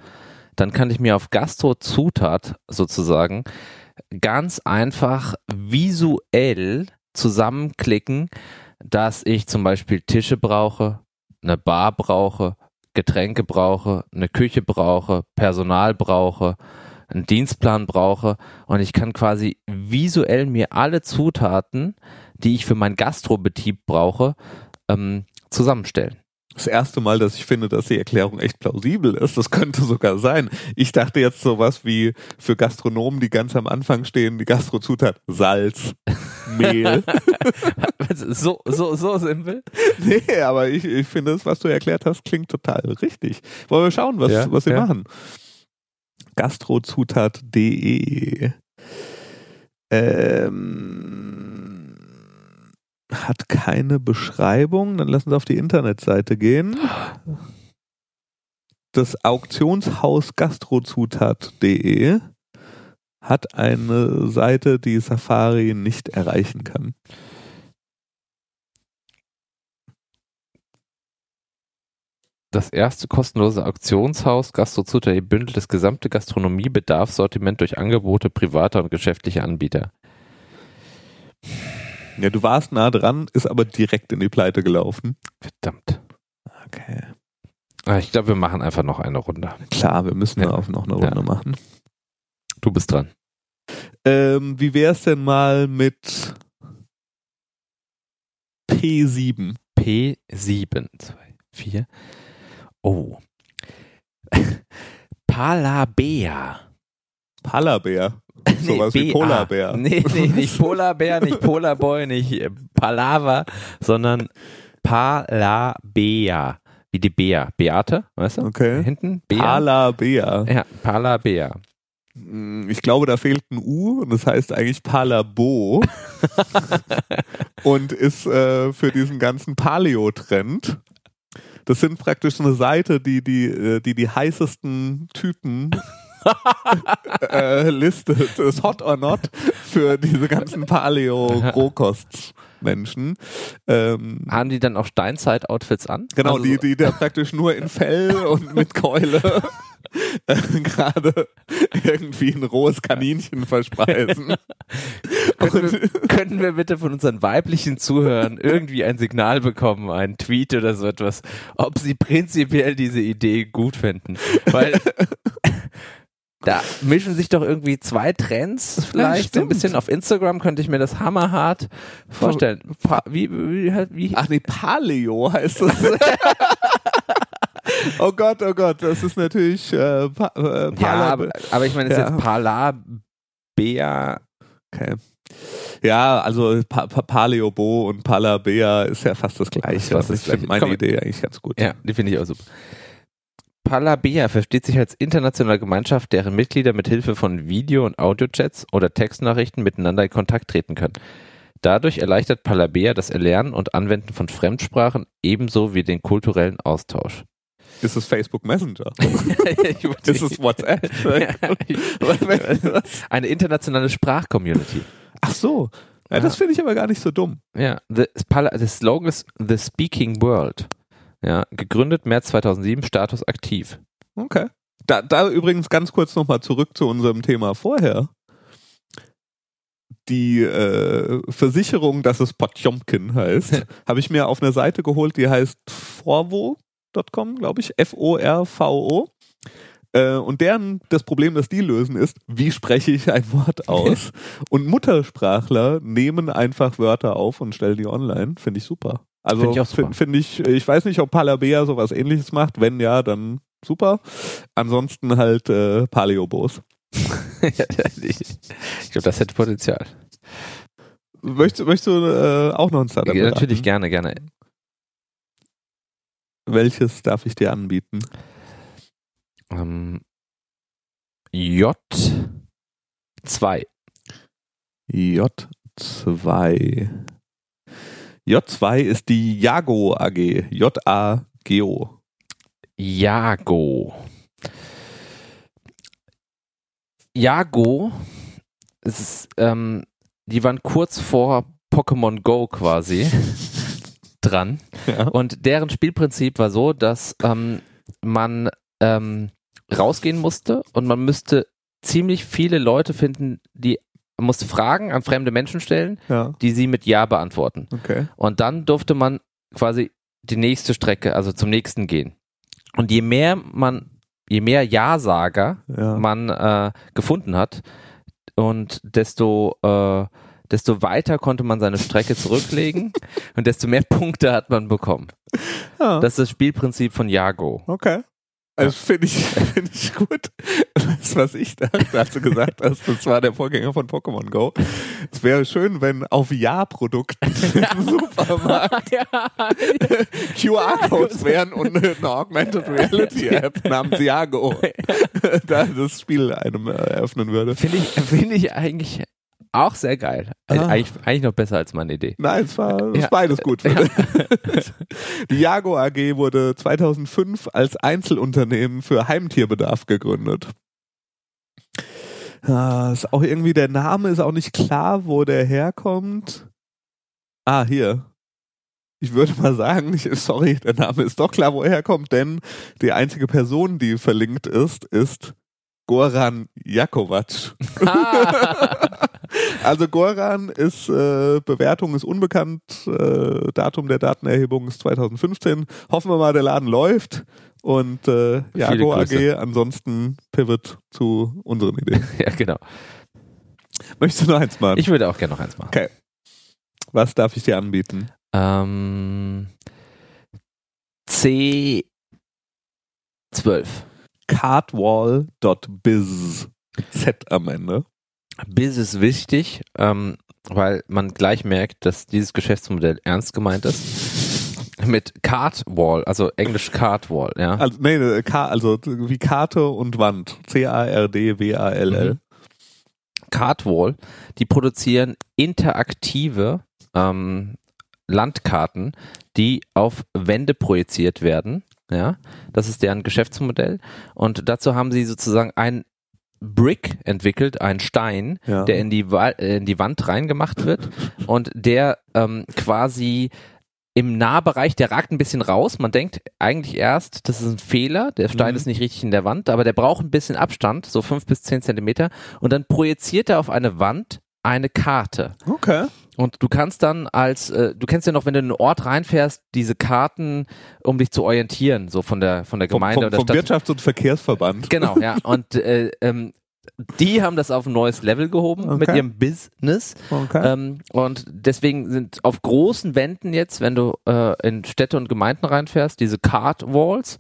dann kann ich mir auf Gastrozutat sozusagen ganz einfach visuell zusammenklicken, dass ich zum Beispiel Tische brauche, eine Bar brauche, Getränke brauche, eine Küche brauche, Personal brauche, einen Dienstplan brauche und ich kann quasi visuell mir alle Zutaten, die ich für meinen Gastrobetrieb brauche, ähm, zusammenstellen. Das erste Mal, dass ich finde, dass die Erklärung echt plausibel ist. Das könnte sogar sein. Ich dachte jetzt sowas wie für Gastronomen, die ganz am Anfang stehen, die Gastrozutat Salz, Mehl. so, so, so simpel? Nee, aber ich, ich finde das, was du erklärt hast, klingt total richtig. Wollen wir schauen, was, ja, was sie ja. machen? gastrozutat.de ähm, hat keine Beschreibung. Dann lassen Sie auf die Internetseite gehen. Das Auktionshaus gastrozutat.de hat eine Seite, die Safari nicht erreichen kann. das erste kostenlose Auktionshaus Gastrozuta bündelt das gesamte Gastronomiebedarfssortiment durch Angebote privater und geschäftlicher Anbieter. Ja, du warst nah dran, ist aber direkt in die Pleite gelaufen. Verdammt. Okay. Ah, ich glaube, wir machen einfach noch eine Runde. Klar, wir müssen ja. auch noch eine Runde ja. machen. Du bist dran. Ähm, wie wär's denn mal mit P7? P7. Zwei, vier. Oh. Palabea. Palabär. Sowas nee, wie Polarbär. Nee, nee, nicht Polarbär, nicht Polarboy, nicht äh, Palaver, sondern Palabea. Wie die Bea. Beate, weißt du? Okay. Hinten? Bea. Palabea. Ja, Palabea. Hm, ich glaube, da fehlt ein U und das heißt eigentlich Palabo und ist äh, für diesen ganzen Paleo-Trend das sind praktisch eine Seite, die die, äh, die, die heißesten Typen äh, listet. Ist hot or not für diese ganzen Paleo-Rohkost-Menschen. Ähm, Haben die dann auch Steinzeit-Outfits an? Genau, also die, die da praktisch nur in Fell und mit Keule äh, gerade irgendwie ein rohes Kaninchen verspeisen. Könnten wir, könnten wir bitte von unseren weiblichen Zuhörern irgendwie ein Signal bekommen, einen Tweet oder so etwas, ob sie prinzipiell diese Idee gut finden? Weil da mischen sich doch irgendwie zwei Trends vielleicht so ein bisschen. Auf Instagram könnte ich mir das hammerhart vorstellen. Pa wie, wie, wie, Ach nee, Paleo heißt das. oh Gott, oh Gott, das ist natürlich äh, pa äh, ja, aber, aber ich meine, es ist Ja. jetzt Pala, Bea, Okay. Ja, also pa pa Paleo-Bo und Palabea ist ja fast das gleiche. das Gleiche. meine. Idee eigentlich ganz gut. Ja, die finde ich auch super. Palabea versteht sich als internationale Gemeinschaft, deren Mitglieder mit Hilfe von Video- und Audiochats oder Textnachrichten miteinander in Kontakt treten können. Dadurch erleichtert Palabea das Erlernen und Anwenden von Fremdsprachen ebenso wie den kulturellen Austausch. Ist es Facebook Messenger? Ist es WhatsApp? Eine internationale Sprachcommunity. Ach so. Ja, das finde ich aber gar nicht so dumm. Ja, the Slogan ist The Speaking World. Ja, gegründet März 2007, Status aktiv. Okay. Da, da übrigens ganz kurz nochmal zurück zu unserem Thema vorher. Die äh, Versicherung, dass es Potjomkin heißt, habe ich mir auf einer Seite geholt, die heißt forvo.com, glaube ich, F-O-R-V-O. Äh, und deren, das Problem, das die lösen, ist, wie spreche ich ein Wort aus? und Muttersprachler nehmen einfach Wörter auf und stellen die online. Finde ich super. Also Find ich finde find ich, ich weiß nicht, ob Palabea sowas ähnliches macht. Wenn ja, dann super. Ansonsten halt äh, Paleobos. Ich glaube, das hätte Potenzial. Möchtest, möchtest du äh, auch noch ein Startup Ja, natürlich gerne, gerne. Welches darf ich dir anbieten? Ähm, J2. J2. J2 ist die Jago AG. J-A-G-O. Jago. Jago, ist, ähm, die waren kurz vor Pokémon Go quasi dran. Ja. Und deren Spielprinzip war so, dass ähm, man ähm, rausgehen musste und man müsste ziemlich viele Leute finden, die man musste Fragen an fremde Menschen stellen, ja, die sie mit Ja beantworten. okay. Und dann durfte man quasi die nächste Strecke, also zum nächsten gehen. Und je mehr man, je mehr Ja-Sager Ja. man äh, gefunden hat und desto äh, desto weiter konnte man seine Strecke zurücklegen und desto mehr Punkte hat man bekommen. ja. Das ist das Spielprinzip von Jago. Okay. Also finde ich, find ich gut. Das, was ich als du gesagt hast, das war der Vorgänger von Pokémon Go. Es wäre schön, wenn auf Ja-Produkten im Supermarkt QR-Codes wären und eine Augmented Reality App namens Jago da das Spiel einem eröffnen würde. Finde ich, finde ich eigentlich auch sehr geil. Also Ah. eigentlich, eigentlich noch besser als meine Idee. Nein, es war es ist Ja. beides gut. Die Jago AG wurde 2005 als Einzelunternehmen für Heimtierbedarf gegründet. Ah, ist auch irgendwie der Name ist auch nicht klar, wo der herkommt. Ah, hier. Ich würde mal sagen, ich, sorry, der Name ist doch klar, wo er herkommt, denn die einzige Person, die verlinkt ist, ist Goran Jakovac. Ah. Also Goran ist, äh, Bewertung ist unbekannt, äh, Datum der Datenerhebung ist 2015. Hoffen wir mal, der Laden läuft und äh, Jago AG, ansonsten Pivot zu unseren Ideen. ja, genau. Möchtest du noch eins machen? Ich würde auch gerne noch eins machen. Okay. Was darf ich dir anbieten? Ähm, C12. Cardwall.biz. Z am Ende. Biz ist wichtig, ähm, weil man gleich merkt, dass dieses Geschäftsmodell ernst gemeint ist. Mit Cardwall, also Englisch Cardwall, ja. Also, nee, äh, K, also wie Karte und Wand. C-A-R-D-W-A-L-L. Cardwall, die produzieren interaktive ähm, Landkarten, die auf Wände projiziert werden. Ja, das ist deren Geschäftsmodell. Und dazu haben sie sozusagen ein Brick entwickelt, ein Stein, Ja. der in die, Wa in die Wand reingemacht wird und der ähm, quasi im Nahbereich, der ragt ein bisschen raus. Man denkt eigentlich erst, das ist ein Fehler, der Stein Mhm. ist nicht richtig in der Wand, aber der braucht ein bisschen Abstand, so fünf bis zehn Zentimeter. Und dann projiziert er auf eine Wand eine Karte. Okay. Und du kannst dann als, äh, du kennst ja noch, wenn du in einen Ort reinfährst, diese Karten, um dich zu orientieren, so von der von der Vom, Gemeinde vom, oder vom Stadt. Wirtschafts- und Verkehrsverband. Genau, ja. Und äh, ähm, die haben das auf ein neues Level gehoben mit Okay. ihrem Business. Okay. Ähm, und deswegen sind auf großen Wänden jetzt, wenn du äh, in Städte und Gemeinden reinfährst, diese Card Walls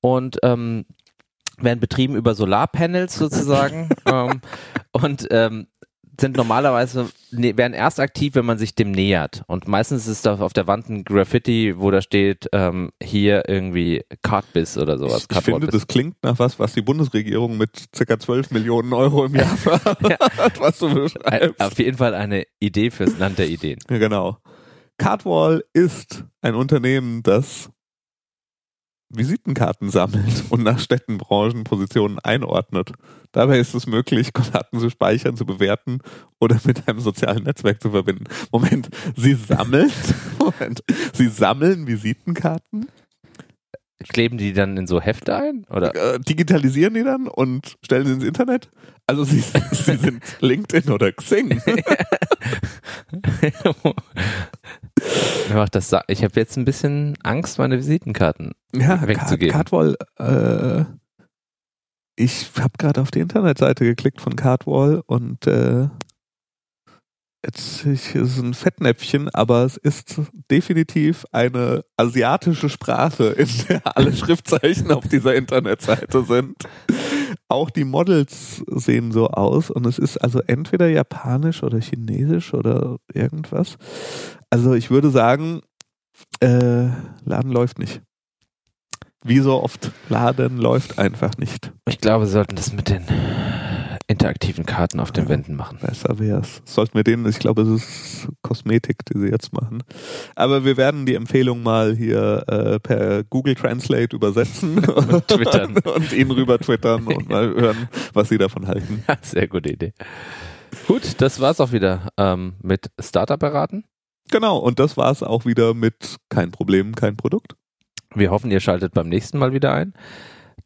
und ähm, werden betrieben über Solarpanels sozusagen ähm, und ähm, sind normalerweise ne, werden erst aktiv, wenn man sich dem nähert. Und meistens ist da auf der Wand ein Graffiti, wo da steht ähm, hier irgendwie Cardbiz oder sowas. ich, ich finde, das klingt nach was, was die Bundesregierung mit ca. 12 Millionen Euro im Jahr hat, was du beschreibst. auf jeden Fall eine Idee fürs Land der Ideen. Ja, genau. Cardwall ist ein Unternehmen, das Visitenkarten sammelt und nach Städtenbranchen Positionen einordnet. Dabei ist es möglich, Karten zu speichern, zu bewerten oder mit einem sozialen Netzwerk zu verbinden. Moment, Sie sammeln, Moment, Sie sammeln Visitenkarten, Kleben die dann in so Hefte ein? Oder? äh, digitalisieren die dann und stellen sie ins Internet? Also Sie, sie sind LinkedIn oder Xing. Wer macht das? sa- Ich habe jetzt ein bisschen Angst, meine Visitenkarten. Ja, wegzugeben. Cardwall, äh, ich habe gerade auf die Internetseite geklickt von Cardwall und äh, jetzt ich, es ist ein Fettnäpfchen, aber es ist definitiv eine asiatische Sprache, in der alle Schriftzeichen auf dieser Internetseite sind. Auch die Models sehen so aus und es ist also entweder japanisch oder chinesisch oder irgendwas. Also ich würde sagen, äh, Laden läuft nicht. Wie so oft, Laden läuft einfach nicht. Ich glaube, wir sollten das mit den interaktiven Karten auf den Wänden machen. Besser wär's. Sollten wir denen, ich glaube, es ist Kosmetik, die sie jetzt machen. Aber wir werden die Empfehlung mal hier äh, per Google Translate übersetzen Und twittern. und ihnen rüber twittern und mal hören, was sie davon halten. Sehr gute Idee. Gut, das war's auch wieder ähm, mit Startup beraten. Genau, und das war's auch wieder mit kein Problem, kein Produkt. Wir hoffen, ihr schaltet beim nächsten Mal wieder ein.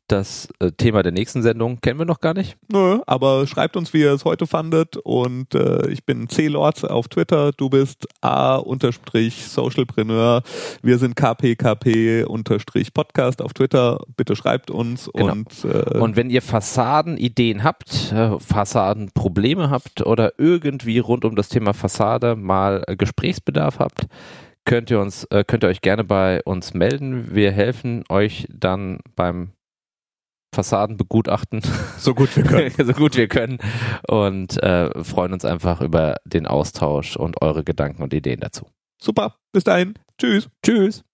Das äh, Thema der nächsten Sendung kennen wir noch gar nicht. Nö, aber schreibt uns, wie ihr es heute fandet. Und äh, ich bin C-Lords auf Twitter. Du bist A-Socialpreneur. Wir sind KPKP-Podcast auf Twitter. Bitte schreibt uns. Genau. Und, äh, Und wenn ihr Fassadenideen habt, äh, Fassadenprobleme habt oder irgendwie rund um das Thema Fassade mal Gesprächsbedarf habt, könnt ihr uns, äh, könnt ihr euch gerne bei uns melden. Wir helfen euch dann beim Fassadenbegutachten so gut wir können. so gut wir können und äh, freuen uns einfach über den Austausch und eure Gedanken und Ideen dazu. Super. Bis dahin. Tschüss. Tschüss.